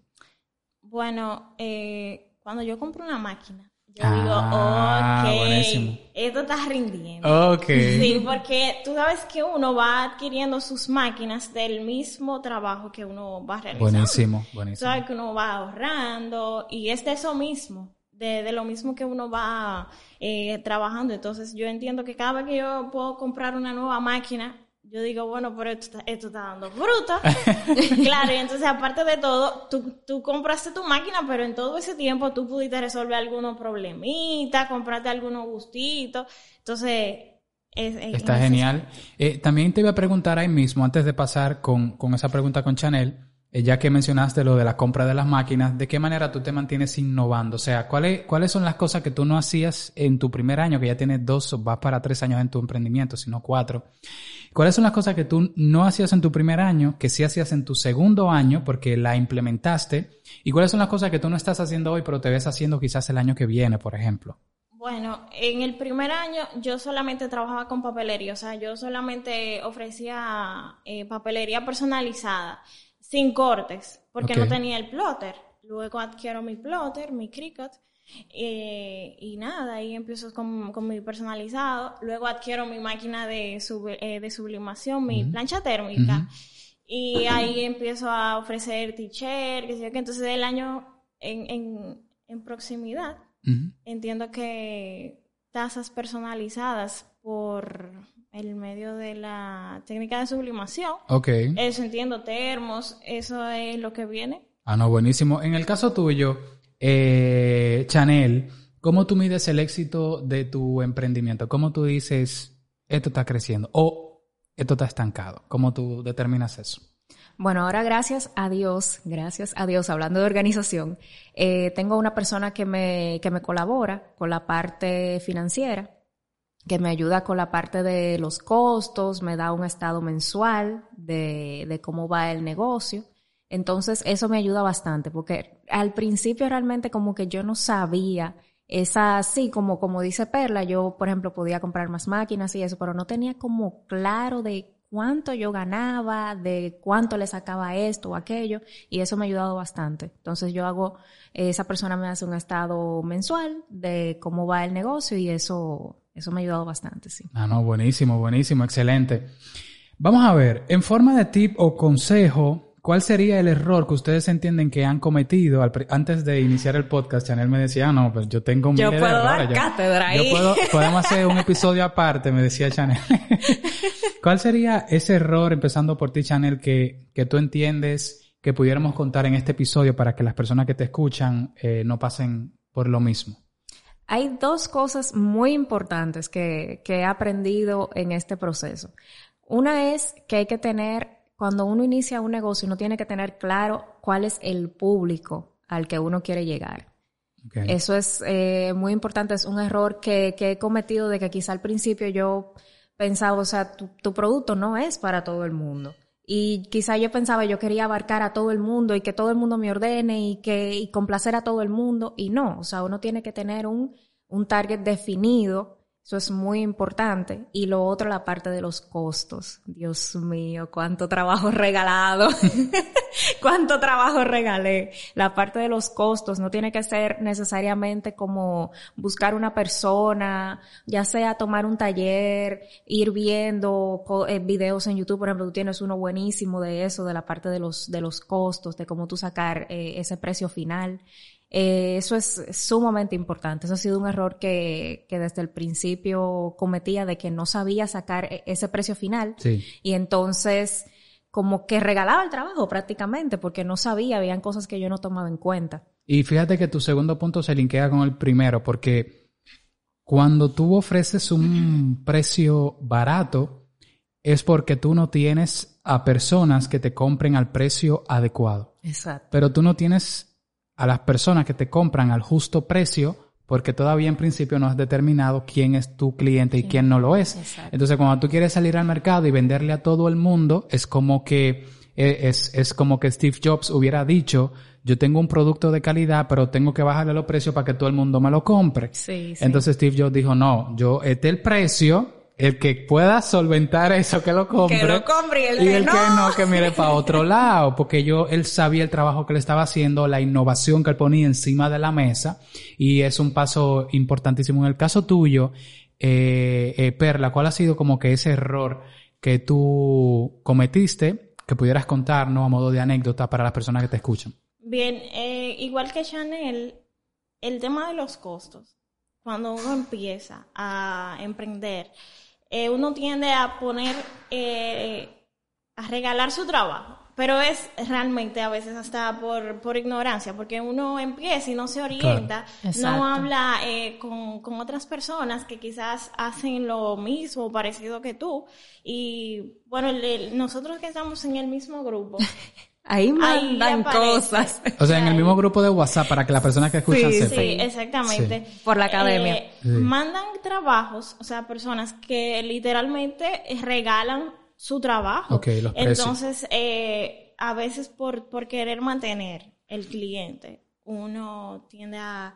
Bueno, eh, cuando yo compro una máquina, yo Ah, digo, ok, buenísimo. esto está rindiendo. Ok. Sí, porque tú sabes que uno va adquiriendo sus máquinas del mismo trabajo que uno va realizando. Buenísimo, buenísimo. sabes que uno va ahorrando y es de eso mismo, de, de lo mismo que uno va eh, trabajando. Entonces yo entiendo que cada vez que yo puedo comprar una nueva máquina, yo digo, bueno, pero esto está, esto está dando fruta. [LAUGHS] claro, y entonces aparte de todo, tú, tú compraste tu máquina, pero en todo ese tiempo tú pudiste resolver algunos problemitas, comprarte algunos gustitos. Entonces, es, es- Está genial. Eh, también te iba a preguntar ahí mismo, antes de pasar con, con esa pregunta con Chanel, eh, ya que mencionaste lo de la compra de las máquinas, ¿de qué manera tú te mantienes innovando? O sea, ¿cuáles, ¿cuáles son las cosas que tú no hacías en tu primer año, que ya tienes dos o vas para tres años en tu emprendimiento, sino cuatro? ¿Cuáles son las cosas que tú no hacías en tu primer año, que sí hacías en tu segundo año, porque la implementaste? ¿Y cuáles son las cosas que tú no estás haciendo hoy, pero te ves haciendo quizás el año que viene, por ejemplo? Bueno, en el primer año yo solamente trabajaba con papelería, o sea, yo solamente ofrecía eh, papelería personalizada, sin cortes, porque no tenía el plotter. Luego adquiero mi plotter, mi Cricut, eh, y nada, ahí empiezo con, con mi personalizado. Luego adquiero mi máquina de, sub- eh, de sublimación, mi plancha térmica. Y ahí empiezo a ofrecer t-shirt, qué sé qué. Entonces, el año en, en, en proximidad, entiendo que tazas personalizadas por el medio de la técnica de sublimación. Ok. Eso entiendo, termos, eso es lo que viene. Ah, no, buenísimo. En el caso tuyo, eh, Chanel, ¿cómo tú mides el éxito de tu emprendimiento? ¿Cómo tú dices, esto está creciendo o esto está estancado? ¿Cómo tú determinas eso? Bueno, ahora gracias a Dios, gracias a Dios, hablando de organización, eh, tengo una persona que me, que me colabora con la parte financiera, que me ayuda con la parte de los costos, me da un estado mensual de, de cómo va el negocio. Entonces, eso me ayuda bastante, porque al principio realmente como que yo no sabía esa, así como, como dice Perla, yo, por ejemplo, podía comprar más máquinas y eso, pero no tenía como claro de cuánto yo ganaba, de cuánto le sacaba esto o aquello, y eso me ha ayudado bastante. Entonces yo hago, esa persona me hace un estado mensual de cómo va el negocio y eso, eso me ha ayudado bastante, sí. Ah, no, buenísimo, buenísimo, excelente. Vamos a ver, en forma de tip o consejo, ¿Cuál sería el error que ustedes entienden que han cometido al antes de iniciar el podcast? Chanel me decía, ah, no, pues yo tengo Yo miles de puedo dar errores. Yo- cátedra yo ahí. puedo- podemos hacer un episodio aparte, me decía Chanel. [LAUGHS] ¿Cuál sería ese error, empezando por ti, Chanel, que, que tú entiendes que pudiéramos contar en este episodio para que las personas que te escuchan eh, no pasen por lo mismo? Hay dos cosas muy importantes que, que he aprendido en este proceso. Una es que hay que tener, cuando uno inicia un negocio, uno tiene que tener claro cuál es el público al que uno quiere llegar. Eso es eh, muy importante, es un error que, que he cometido de que quizá al principio yo pensaba, o sea, tu, tu producto no es para todo el mundo. Y quizá yo pensaba, yo quería abarcar a todo el mundo y que todo el mundo me ordene y que y complacer a todo el mundo. Y no, o sea, uno tiene que tener un, un target definido. Eso es muy importante. Y lo otro, la parte de los costos. Dios mío, cuánto trabajo regalado. [LAUGHS] cuánto trabajo regalé. La parte de los costos no tiene que ser necesariamente como buscar una persona, ya sea tomar un taller, ir viendo eh, videos en YouTube, por ejemplo, tú tienes uno buenísimo de eso, de la parte de los, de los costos, de cómo tú sacar eh, ese precio final. Eh, eso es sumamente importante. Eso ha sido un error que, que desde el principio cometía de que no sabía sacar e- ese precio final. Sí. Y entonces, como que regalaba el trabajo prácticamente, porque no sabía, habían cosas que yo no tomaba en cuenta. Y fíjate que tu segundo punto se linkea con el primero, porque cuando tú ofreces un [CLEARS THROAT] precio barato, es porque tú no tienes a personas que te compren al precio adecuado. Exacto. Pero tú no tienes a las personas que te compran al justo precio porque todavía en principio no has determinado quién es tu cliente y quién no lo es. Exacto. Entonces, cuando tú quieres salir al mercado y venderle a todo el mundo, es como que eh, es, es como que Steve Jobs hubiera dicho, yo tengo un producto de calidad, pero tengo que bajarle los precios para que todo el mundo me lo compre. Sí, sí. Entonces Steve Jobs dijo, no, yo, este es el precio, el que pueda solventar eso, que lo compre. Que lo compre y el y que el no. que no, que mire para otro lado, porque yo, él sabía el trabajo que le estaba haciendo, la innovación que él ponía encima de la mesa, y es un paso importantísimo. En el caso tuyo, eh, eh, Perla, ¿cuál ha sido como que ese error que tú cometiste, que pudieras contarnos a modo de anécdota para las personas que te escuchan? Bien, eh, igual que Chanel, el tema de los costos, cuando uno empieza a emprender, eh, uno tiende a poner, eh, a regalar su trabajo, pero es realmente a veces hasta por, por ignorancia, porque uno empieza y no se orienta, no habla eh, con, con otras personas que quizás hacen lo mismo, parecido que tú, y bueno, el- el- nosotros que estamos en el mismo grupo, [LAUGHS] Ahí mandan cosas. O sea, en el mismo grupo de WhatsApp para que las personas que escuchan Sí, sepan. Sí, exactamente. Por la academia. Eh, Sí. Mandan trabajos, o sea, personas que literalmente regalan su trabajo. Ok, los precios. Entonces, eh, a veces por, por querer mantener el cliente, uno tiende a,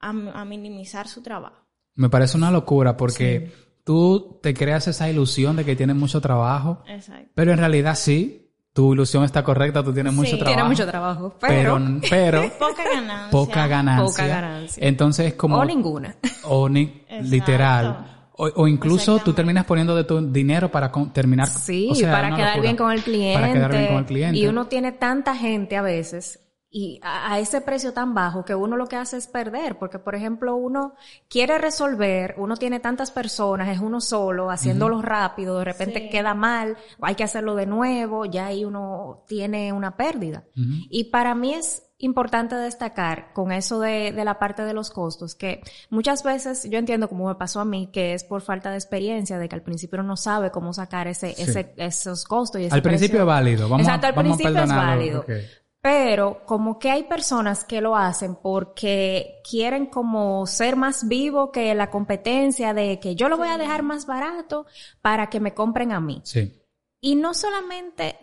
a, a minimizar su trabajo. Me parece una locura porque tú te creas esa ilusión de que tienes mucho trabajo, Exacto. pero en realidad sí, tu ilusión está correcta, tú tienes mucho trabajo. Tiene mucho trabajo, pero, pero, pero [LAUGHS] Poca ganancia. poca ganancia. Poca ganancia. Entonces es como o ninguna. o ni- literal. O, o incluso tú terminas poniendo de tu dinero para con- terminar. Sí, o sea, para una quedar locura. bien con el cliente. Para quedar bien con el cliente. Y uno tiene tanta gente a veces y a, a ese precio tan bajo que uno lo que hace es perder, porque por ejemplo uno quiere resolver, uno tiene tantas personas, es uno solo, haciéndolo rápido, de repente Sí. queda mal, hay que hacerlo de nuevo, ya ahí uno tiene una pérdida. Y para mí es importante destacar con eso de, de la parte de los costos, que muchas veces yo entiendo como me pasó a mí, que es por falta de experiencia, de que al principio uno no sabe cómo sacar ese, Sí. ese, esos costos. Y ese Al principio es válido. Vamos Exacto, a, al vamos a principio es válido. Pero como que hay personas que lo hacen porque quieren como ser más vivo que la competencia de que yo lo voy a dejar más barato para que me compren a mí. Sí. Y no solamente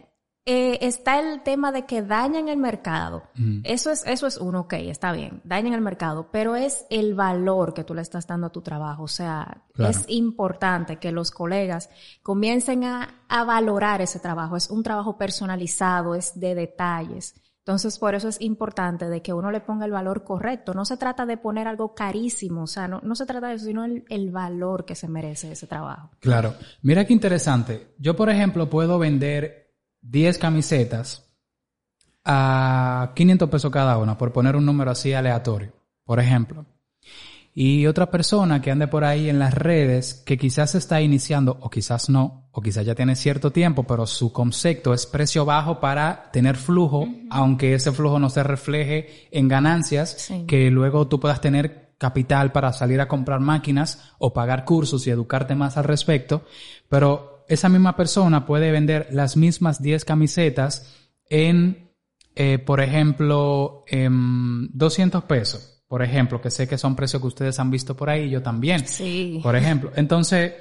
eh, está el tema de que dañan el mercado. Ujú. Eso es, eso es uno, ok, está bien, dañan el mercado, pero es el valor que tú le estás dando a tu trabajo. O sea, Claro. es importante que los colegas comiencen a, a valorar ese trabajo. Es un trabajo personalizado, es de detalles. Entonces, por eso es importante de que uno le ponga el valor correcto. No se trata de poner algo carísimo, o sea, no, no se trata de eso, sino el, el valor que se merece ese trabajo. Claro. Mira qué interesante. Yo, por ejemplo, puedo vender 10 camisetas a 500 pesos cada una, por poner un número así aleatorio, por ejemplo. Y otra persona que ande por ahí en las redes que quizás está iniciando o quizás no, o quizás ya tiene cierto tiempo, pero su concepto es precio bajo para tener flujo, aunque ese flujo no se refleje en ganancias, que luego tú puedas tener capital para salir a comprar máquinas o pagar cursos y educarte más al respecto, pero esa misma persona puede vender las mismas 10 camisetas en, eh, por ejemplo, en 200 pesos por ejemplo, que sé que son precios que ustedes han visto por ahí, yo también. Sí. Por ejemplo, entonces,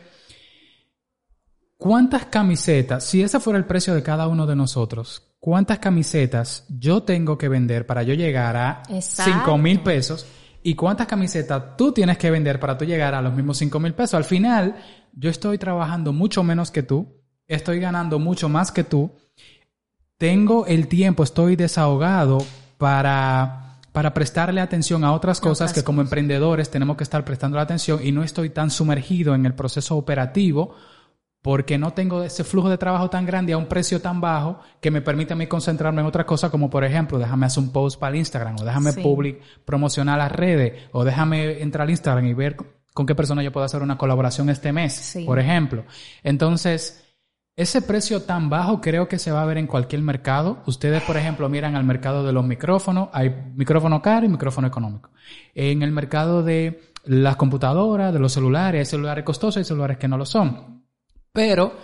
¿cuántas camisetas, si ese fuera el precio de cada uno de nosotros, cuántas camisetas yo tengo que vender para yo llegar a Exacto. 5 mil pesos? ¿Y cuántas camisetas tú tienes que vender para tú llegar a los mismos 5 mil pesos? Al final, yo estoy trabajando mucho menos que tú, estoy ganando mucho más que tú, tengo el tiempo, estoy desahogado para para prestarle atención a otras cosas que como emprendedores tenemos que estar prestando la atención y no estoy tan sumergido en el proceso operativo porque no tengo ese flujo de trabajo tan grande a un precio tan bajo que me permite a mí concentrarme en otra cosa como por ejemplo déjame hacer un post para el Instagram o déjame Sí. public promocionar las redes o déjame entrar al Instagram y ver con qué persona yo puedo hacer una colaboración este mes, Sí. por ejemplo. Entonces, ese precio tan bajo creo que se va a ver en cualquier mercado. Ustedes, por ejemplo, miran al mercado de los micrófonos. Hay micrófono caro y micrófono económico. En el mercado de las computadoras, de los celulares, hay celulares costosos y celulares que no lo son. Pero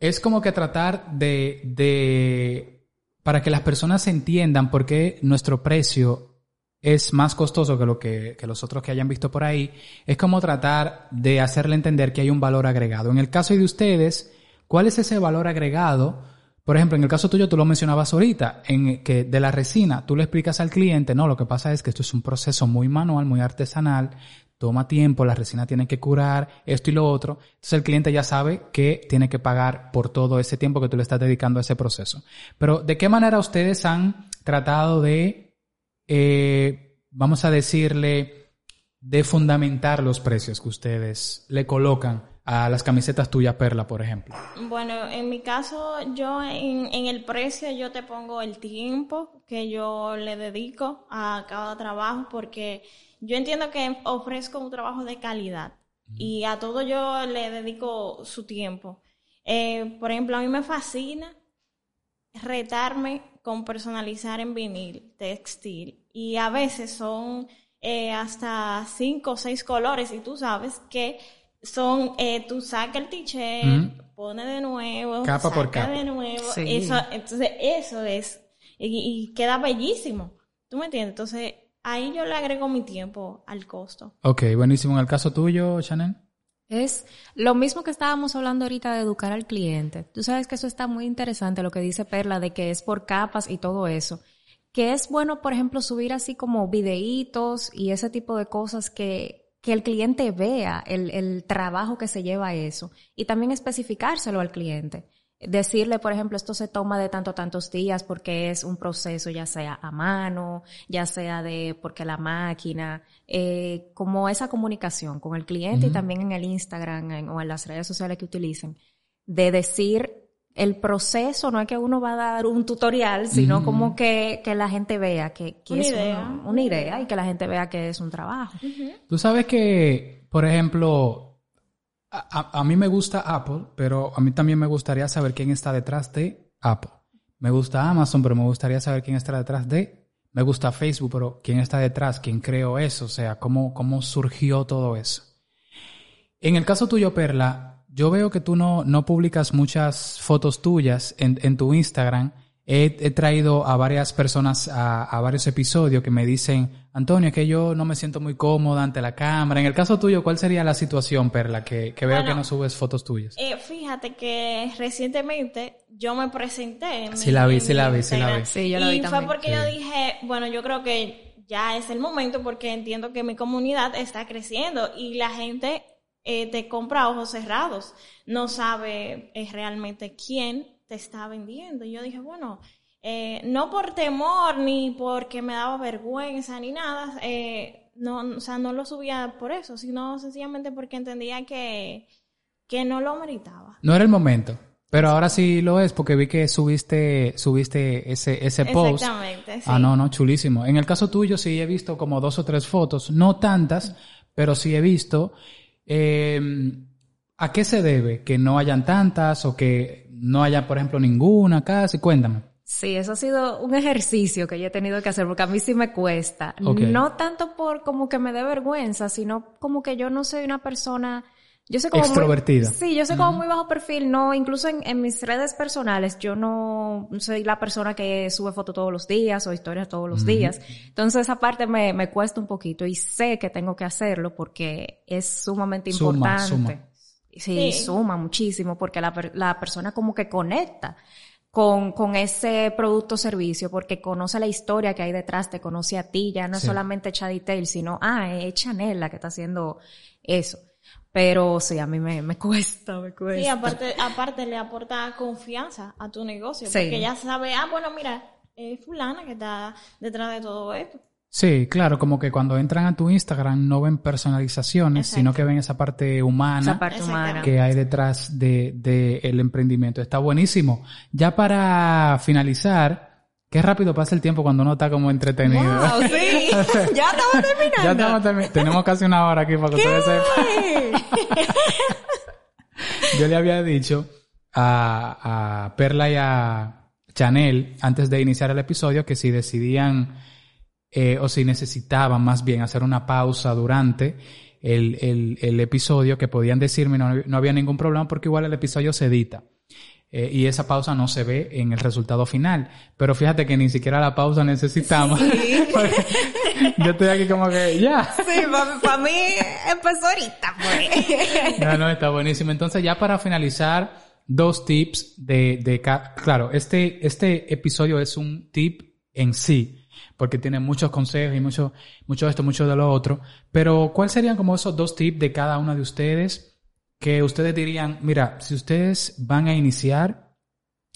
es como que tratar de, para que las personas entiendan por qué nuestro precio es más costoso que lo que, que los otros que hayan visto por ahí, es como tratar de hacerle entender que hay un valor agregado. En el caso de ustedes, ¿cuál es ese valor agregado? Por ejemplo, en el caso tuyo, tú lo mencionabas ahorita, en que de la resina, tú le explicas al cliente, no, lo que pasa es que esto es un proceso muy manual, muy artesanal, toma tiempo, la resina tiene que curar, esto y lo otro. Entonces el cliente ya sabe que tiene que pagar por todo ese tiempo que tú le estás dedicando a ese proceso. Pero, ¿de qué manera ustedes han tratado de, eh, vamos a decirle, de fundamentar los precios que ustedes le colocan a las camisetas tuyas Perla, por ejemplo? Bueno, en mi caso, yo en, en el precio yo te pongo el tiempo que yo le dedico a cada trabajo porque yo entiendo que ofrezco un trabajo de calidad y a todo yo le dedico su tiempo. Eh, por ejemplo, a mí me fascina retarme con personalizar en vinil, textil y a veces son eh, hasta cinco o seis colores y tú sabes que son, eh, tú sacas el t-shirt, pone de nuevo, Capa por saca capa. de nuevo, Sí. eso, entonces eso es, y, y queda bellísimo, ¿tú me entiendes? Entonces ahí yo le agrego mi tiempo al costo. Ok, buenísimo. En el caso tuyo, Chanel. Es lo mismo que estábamos hablando ahorita de educar al cliente. Tú sabes que eso está muy interesante, lo que dice Perla, de que es por capas y todo eso. Que es bueno, por ejemplo, subir así como videitos y ese tipo de cosas que, que el cliente vea el, el trabajo que se lleva a eso. Y también especificárselo al cliente. Decirle, por ejemplo, esto se toma de tanto a tantos días porque es un proceso ya sea a mano, ya sea de porque la máquina, eh, como esa comunicación con el cliente y también en el Instagram en- o en las redes sociales que utilicen, de decir el proceso, no es que uno va a dar un tutorial, sino como que, que la gente vea que, que Una es idea. una, una idea y que la gente vea que es un trabajo. Tú sabes que, por ejemplo, a, a- mí me gusta Apple, pero a mí también me gustaría saber quién está detrás de Apple. Me gusta Amazon, pero me gustaría saber quién está detrás de. Me gusta Facebook, pero quién está detrás, quién creó eso, o sea, cómo, cómo surgió todo eso. En el caso tuyo, Perla, yo veo que tú no, no publicas muchas fotos tuyas en, en tu Instagram. He, he traído a varias personas a, a varios episodios que me dicen, Antonio, es que yo no me siento muy cómoda ante la cámara. En el caso tuyo, ¿cuál sería la situación, Perla, que, que veo Bueno, que no subes fotos tuyas? Eh, fíjate que recientemente yo me presenté. en Sí mi- la vi, en sí la vi, sí la vi. Sí, yo la vi y fue también. porque Sí. yo dije, bueno, yo creo que ya es el momento porque entiendo que mi comunidad está creciendo y la gente eh, te compra ojos cerrados. No sabe eh, realmente quién te está vendiendo. Y yo dije, bueno, eh, no por temor ni porque me daba vergüenza ni nada, eh, no, o sea, no lo subía por eso, sino sencillamente porque entendía que, que no lo meritaba. No era el momento. Pero ahora sí lo es porque vi que subiste, subiste ese, ese post. Exactamente, sí. Ah, no, no, chulísimo. En el caso tuyo sí he visto como dos o tres fotos, no tantas, pero sí he visto. Eh, ¿A qué se debe que no hayan tantas o que no haya, por ejemplo, ninguna casi? Cuéntame. Sí, eso ha sido un ejercicio que yo he tenido que hacer porque a mí sí me cuesta. No tanto por como que me dé vergüenza, sino como que yo no soy una persona... Yo soy como muy- Extrovertida. sí, yo soy como muy bajo perfil, no, incluso en, en mis redes personales, yo no soy la persona que sube fotos todos los días o historias todos los días. Entonces esa parte me, me cuesta un poquito y sé que tengo que hacerlo porque es sumamente Suma, importante. suma. Sí, Sí. suma muchísimo porque la, la persona como que conecta con, con ese producto o servicio porque conoce la historia que hay detrás, te conoce a ti, ya no es Sí. solamente Chaditel, sino, ah, es Chanel la que está haciendo eso. Pero sí, a mí me, me [LAUGHS] cuesta, me cuesta. Sí, aparte, aparte le aporta confianza a tu negocio, Sí. porque ya sabe, ah, bueno, mira, es fulana que está detrás de todo esto. Sí, claro, como que cuando entran a tu Instagram no ven personalizaciones, Exacto. sino que ven esa parte humana Esa parte humana. que hay detrás de, de el emprendimiento. Está buenísimo. Ya para finalizar, qué rápido pasa el tiempo cuando uno está como entretenido. Wow, sí. [LAUGHS] ya estamos terminando. Ya estamos termi- tenemos casi una hora aquí para que ustedes sepan. [LAUGHS] Yo le había dicho a, a Perla y a Chanel antes de iniciar el episodio que si decidían eh, o si necesitaban más bien hacer una pausa durante el, el- el episodio, que podían decirme, no, no había ningún problema porque igual el episodio se edita. Eh, y esa pausa no se ve en el resultado final. Pero fíjate que ni siquiera la pausa necesitamos. [LAUGHS] Yo estoy aquí como que, ya. Sí, para mí empezó ahorita, pues. [LAUGHS] No, no, está buenísimo. Entonces, ya para finalizar, dos tips de, de ca- claro, este, este episodio es un tip en sí, porque tiene muchos consejos y mucho, mucho de esto, mucho de lo otro. Pero, ¿cuáles serían como esos dos tips de cada uno de ustedes que ustedes dirían, mira, si ustedes van a iniciar,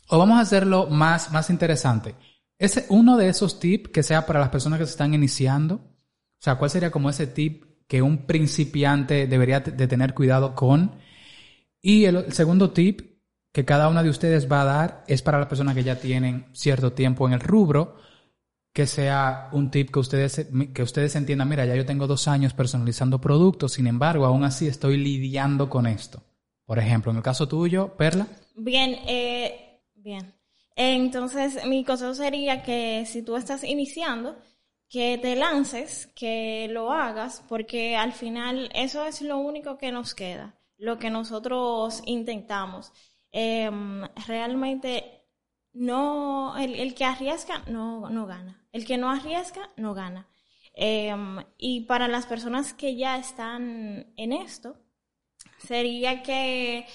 o vamos a hacerlo más, más interesante? Ese, uno de esos tips que sea para las personas que se están iniciando, o sea, ¿cuál sería como ese tip que un principiante debería de tener cuidado con? Y el, el segundo tip que cada una de ustedes va a dar es para las personas que ya tienen cierto tiempo en el rubro, que sea un tip que ustedes, que ustedes entiendan, mira, ya yo tengo dos años personalizando productos, sin embargo, aún así estoy lidiando con esto. Por ejemplo, en el caso tuyo, Perla. Bien, eh, bien. Entonces, mi consejo sería que si tú estás iniciando, que te lances, que lo hagas, porque al final eso es lo único que nos queda, lo que nosotros intentamos. Em, realmente no, el, el que arriesga no, no gana. El que no arriesga no gana. Em, y para las personas que ya están en esto, sería que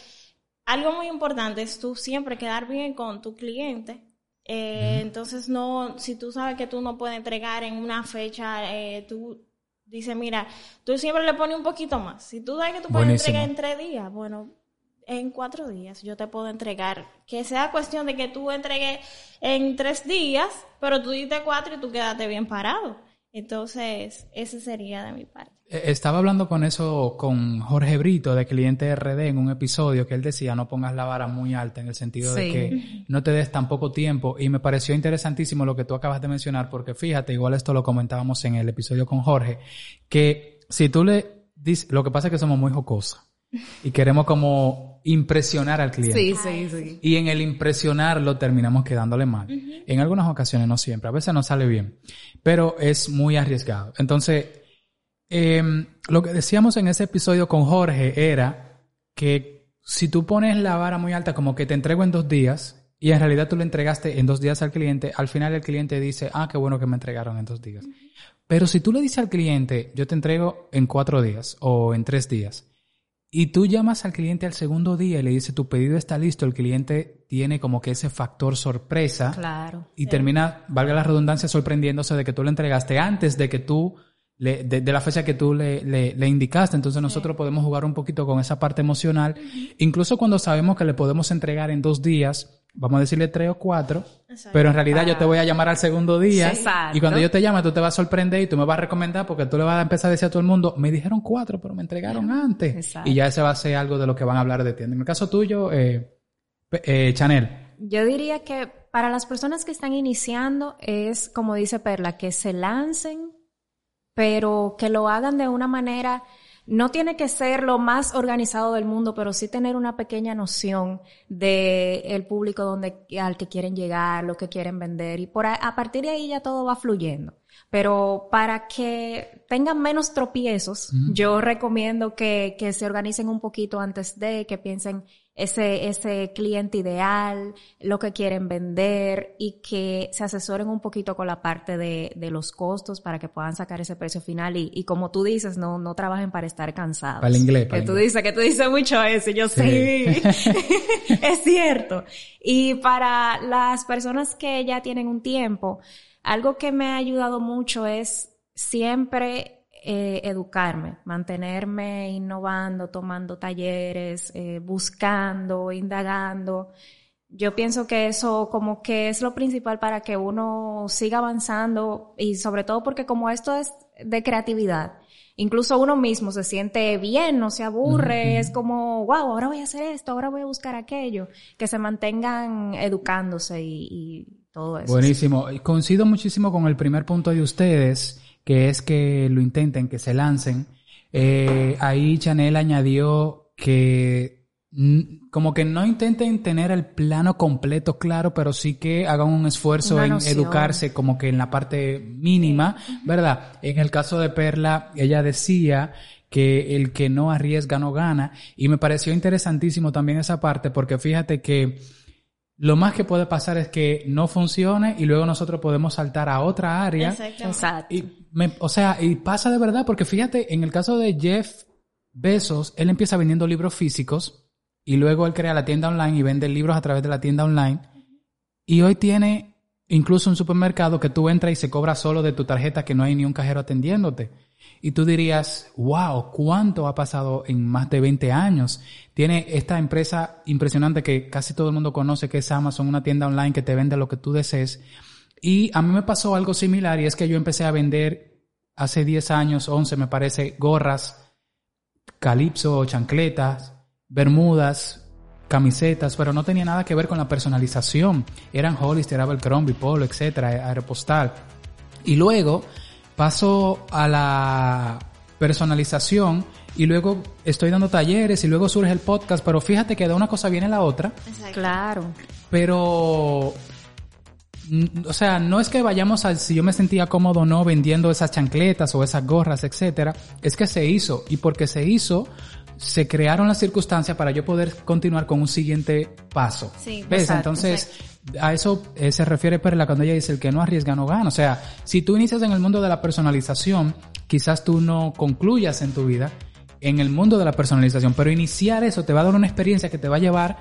algo muy importante es tú siempre quedar bien con tu cliente. Eh, Entonces, no, si tú sabes que tú no puedes entregar en una fecha, eh, tú dices, mira, tú siempre le pones un poquito más. Si tú sabes que tú puedes Buenísimo. entregar en tres días, bueno, en cuatro días yo te puedo entregar. Que sea cuestión de que tú entregues en tres días, pero tú diste cuatro y tú quedaste bien parado. Entonces, ese sería de mi parte. Eh, Estaba hablando con eso con Jorge Brito de Cliente RD en un episodio que él decía no pongas la vara muy alta en el sentido de que no te des tan poco tiempo y me pareció interesantísimo lo que tú acabas de mencionar porque fíjate, igual esto lo comentábamos en el episodio con Jorge, que si tú le dices, lo que pasa es que somos muy jocosos y queremos como impresionar al cliente. Sí, sí, sí. Y en el impresionarlo terminamos quedándole mal. En algunas ocasiones, no siempre. A veces no sale bien. Pero es muy arriesgado. Entonces, em, lo que decíamos en ese episodio con Jorge era que si tú pones la vara muy alta, como que te entrego en dos días, y en realidad tú le entregaste en dos días al cliente, al final el cliente dice, ah, qué bueno que me entregaron en dos días. Pero si tú le dices al cliente, yo te entrego en cuatro días o en tres días, y tú llamas al cliente al segundo día y le dices tu pedido está listo, el cliente tiene como que ese factor sorpresa Claro. y termina, valga la redundancia, sorprendiéndose de que tú le entregaste antes de que tú, le- de, de la fecha que tú le, le- le indicaste. Entonces nosotros podemos jugar un poquito con esa parte emocional. Incluso cuando sabemos que le podemos entregar en dos días, vamos a decirle tres o cuatro, Exacto. pero en realidad yo te voy a llamar al segundo día Sí, exacto. y cuando yo te llame tú te vas a sorprender y tú me vas a recomendar porque tú le vas a empezar a decir a todo el mundo, me dijeron cuatro, pero me entregaron antes. Exacto. Y ya ese va a ser algo de lo que van a hablar de ti. En el caso tuyo, eh, eh, Chanel. Yo diría que para las personas que están iniciando es, como dice Perla, que se lancen, pero que lo hagan de una manera, no tiene que ser lo más organizado del mundo, pero sí tener una pequeña noción de el público donde, al que quieren llegar, lo que quieren vender, y por a, a partir de ahí ya todo va fluyendo. Pero para que tengan menos tropiezos, yo recomiendo que, que se organicen un poquito antes de, que piensen ese, ese cliente ideal, lo que quieren vender y que se asesoren un poquito con la parte de, de los costos para que puedan sacar ese precio final y, y como tú dices, no, no trabajen para estar cansados. Para el inglés, para Que tú inglés. dices, que tú dices mucho eso, yo Sí. sí. [LAUGHS] [LAUGHS] es cierto. Y para las personas que ya tienen un tiempo, algo que me ha ayudado mucho es siempre eh, educarme, mantenerme innovando, tomando talleres, eh, buscando, indagando. Yo pienso que eso como que es lo principal para que uno siga avanzando y sobre todo porque como esto es de creatividad, incluso uno mismo se siente bien, no se aburre, es como, wow, ahora voy a hacer esto, ahora voy a buscar aquello, que se mantengan educándose y, y todo eso. Buenísimo. Coincido muchísimo con el primer punto de ustedes, que es que lo intenten, que se lancen. Eh, ahí Chanel añadió que como que no intenten tener el plano completo claro, pero sí que hagan un esfuerzo en educarse como que en la parte mínima, ¿verdad? En el caso de Perla, ella decía que el que no arriesga no gana y me pareció interesantísimo también esa parte porque fíjate que lo más que puede pasar es que no funcione y luego nosotros podemos saltar a otra área. Exacto. Y me- o sea, y pasa de verdad, porque fíjate, en el caso de Jeff Bezos, él empieza vendiendo libros físicos y luego él crea la tienda online y vende libros a través de la tienda online. Y hoy tiene incluso un supermercado que tú entras y se cobra solo de tu tarjeta que no hay ni un cajero atendiéndote. Y tú dirías, wow, ¿cuánto ha pasado en más de 20 años? Tiene esta empresa impresionante que casi todo el mundo conoce, que es Amazon, una tienda online que te vende lo que tú desees. Y a mí me pasó algo similar y es que yo empecé a vender hace 10 años, 11 me parece, gorras, calipso, chancletas, bermudas, camisetas, pero no tenía nada que ver con la personalización. Eran Hollister, Abercrombie, Polo, etcétera, Aeropostal. Y luego paso a la personalización y luego estoy dando talleres y luego surge el podcast, pero fíjate que de una cosa viene la otra, Exacto. Claro. pero o sea, no es que vayamos a si yo me sentía cómodo o no vendiendo esas chancletas o esas gorras, etcétera, es que se hizo y porque se hizo se crearon las circunstancias para yo poder continuar con un siguiente paso. Sí, ¿Ves? exacto, Entonces, a eso eh, se refiere Perla cuando ella dice el que no arriesga no gana. O sea, si tú inicias en el mundo de la personalización, quizás tú no concluyas en tu vida en el mundo de la personalización, pero iniciar eso te va a dar una experiencia que te va a llevar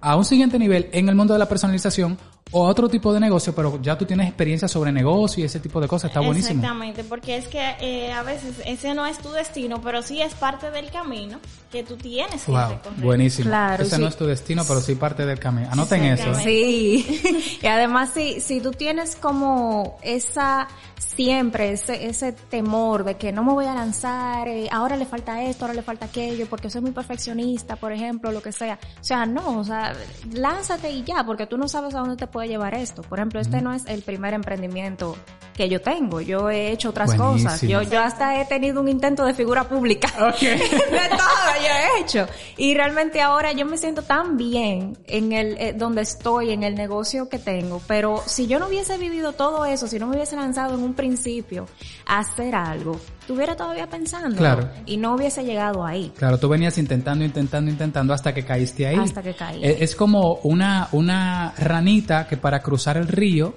a un siguiente nivel en el mundo de la personalización o a otro tipo de negocio, pero ya tú tienes experiencia sobre negocio y ese tipo de cosas, está buenísimo. Exactamente, porque es que eh, a veces ese no es tu destino, pero sí es parte del camino que tú tienes que Wow, recorrer. buenísimo. Claro, Ese sí. no es tu destino, pero sí parte del camino. Anoten eso. Exactamente. Sí, [LAUGHS] y además si, si tú tienes como esa, siempre ese, ese temor de que no me voy a lanzar, eh, ahora le falta esto, ahora le falta aquello, porque soy muy perfeccionista, por ejemplo, lo que sea. O sea, no, o sea, lánzate y ya, porque tú no sabes a dónde te puede llevar esto. Por ejemplo, este no es el primer emprendimiento que yo tengo, yo he hecho otras cosas. Buenísimo. Yo, yo hasta he tenido un intento de figura pública. [LAUGHS] [LAUGHS] de todo yo he hecho. Y realmente ahora yo me siento tan bien en el, eh, donde estoy, en el negocio que tengo. Pero si yo no hubiese vivido todo eso, si no me hubiese lanzado en un principio a hacer algo, estuviera todavía pensando. Claro. Y no hubiese llegado ahí. Claro, tú venías intentando, intentando, intentando hasta que caíste ahí. Hasta que caí. Eh, Es como una, una ranita que para cruzar el río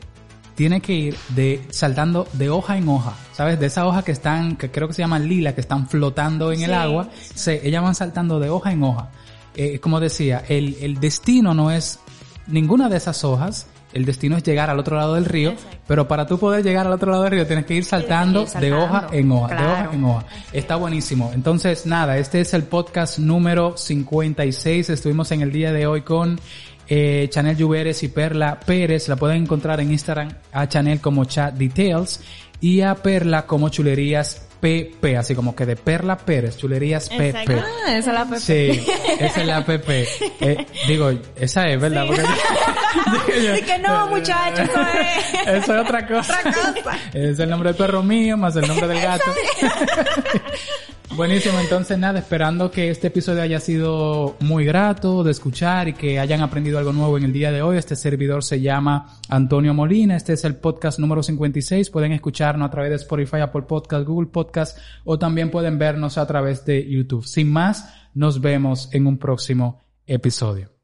tiene que ir de saltando de hoja en hoja, ¿sabes? De esa hoja que están, que creo que se llaman lila, que están flotando en el Sí, agua, se, ellas van saltando de hoja en hoja. Eh, como decía, el, el destino no es ninguna de esas hojas, el destino es llegar al otro lado del río, Exacto. pero para tú poder llegar al otro lado del río tienes que ir saltando, ir de hoja en hoja, de hoja en hoja. Está buenísimo. Entonces, nada, este es el podcast número 56. Estuvimos en el día de hoy con eh, Chanel Lluveres y Perla Pérez. La pueden encontrar en Instagram a Chanel como Chat Details y a Perla como Chulerías PP, así como que de Perla Pérez, chulerías PP. Ah, esa es la PP. Sí, esa es la PP. Eh, digo, esa es, ¿verdad? Porque- [LAUGHS] Así que no, muchachos, eso es. Eso es otra cosa. Es el nombre del perro mío más el nombre del gato. Buenísimo, entonces nada, esperando que este episodio haya sido muy grato de escuchar y que hayan aprendido algo nuevo en el día de hoy. Este servidor se llama Antonio Molina, este es el podcast número 56. Pueden escucharnos a través de Spotify, Apple Podcast, Google Podcast o también pueden vernos a través de YouTube. Sin más, nos vemos en un próximo episodio.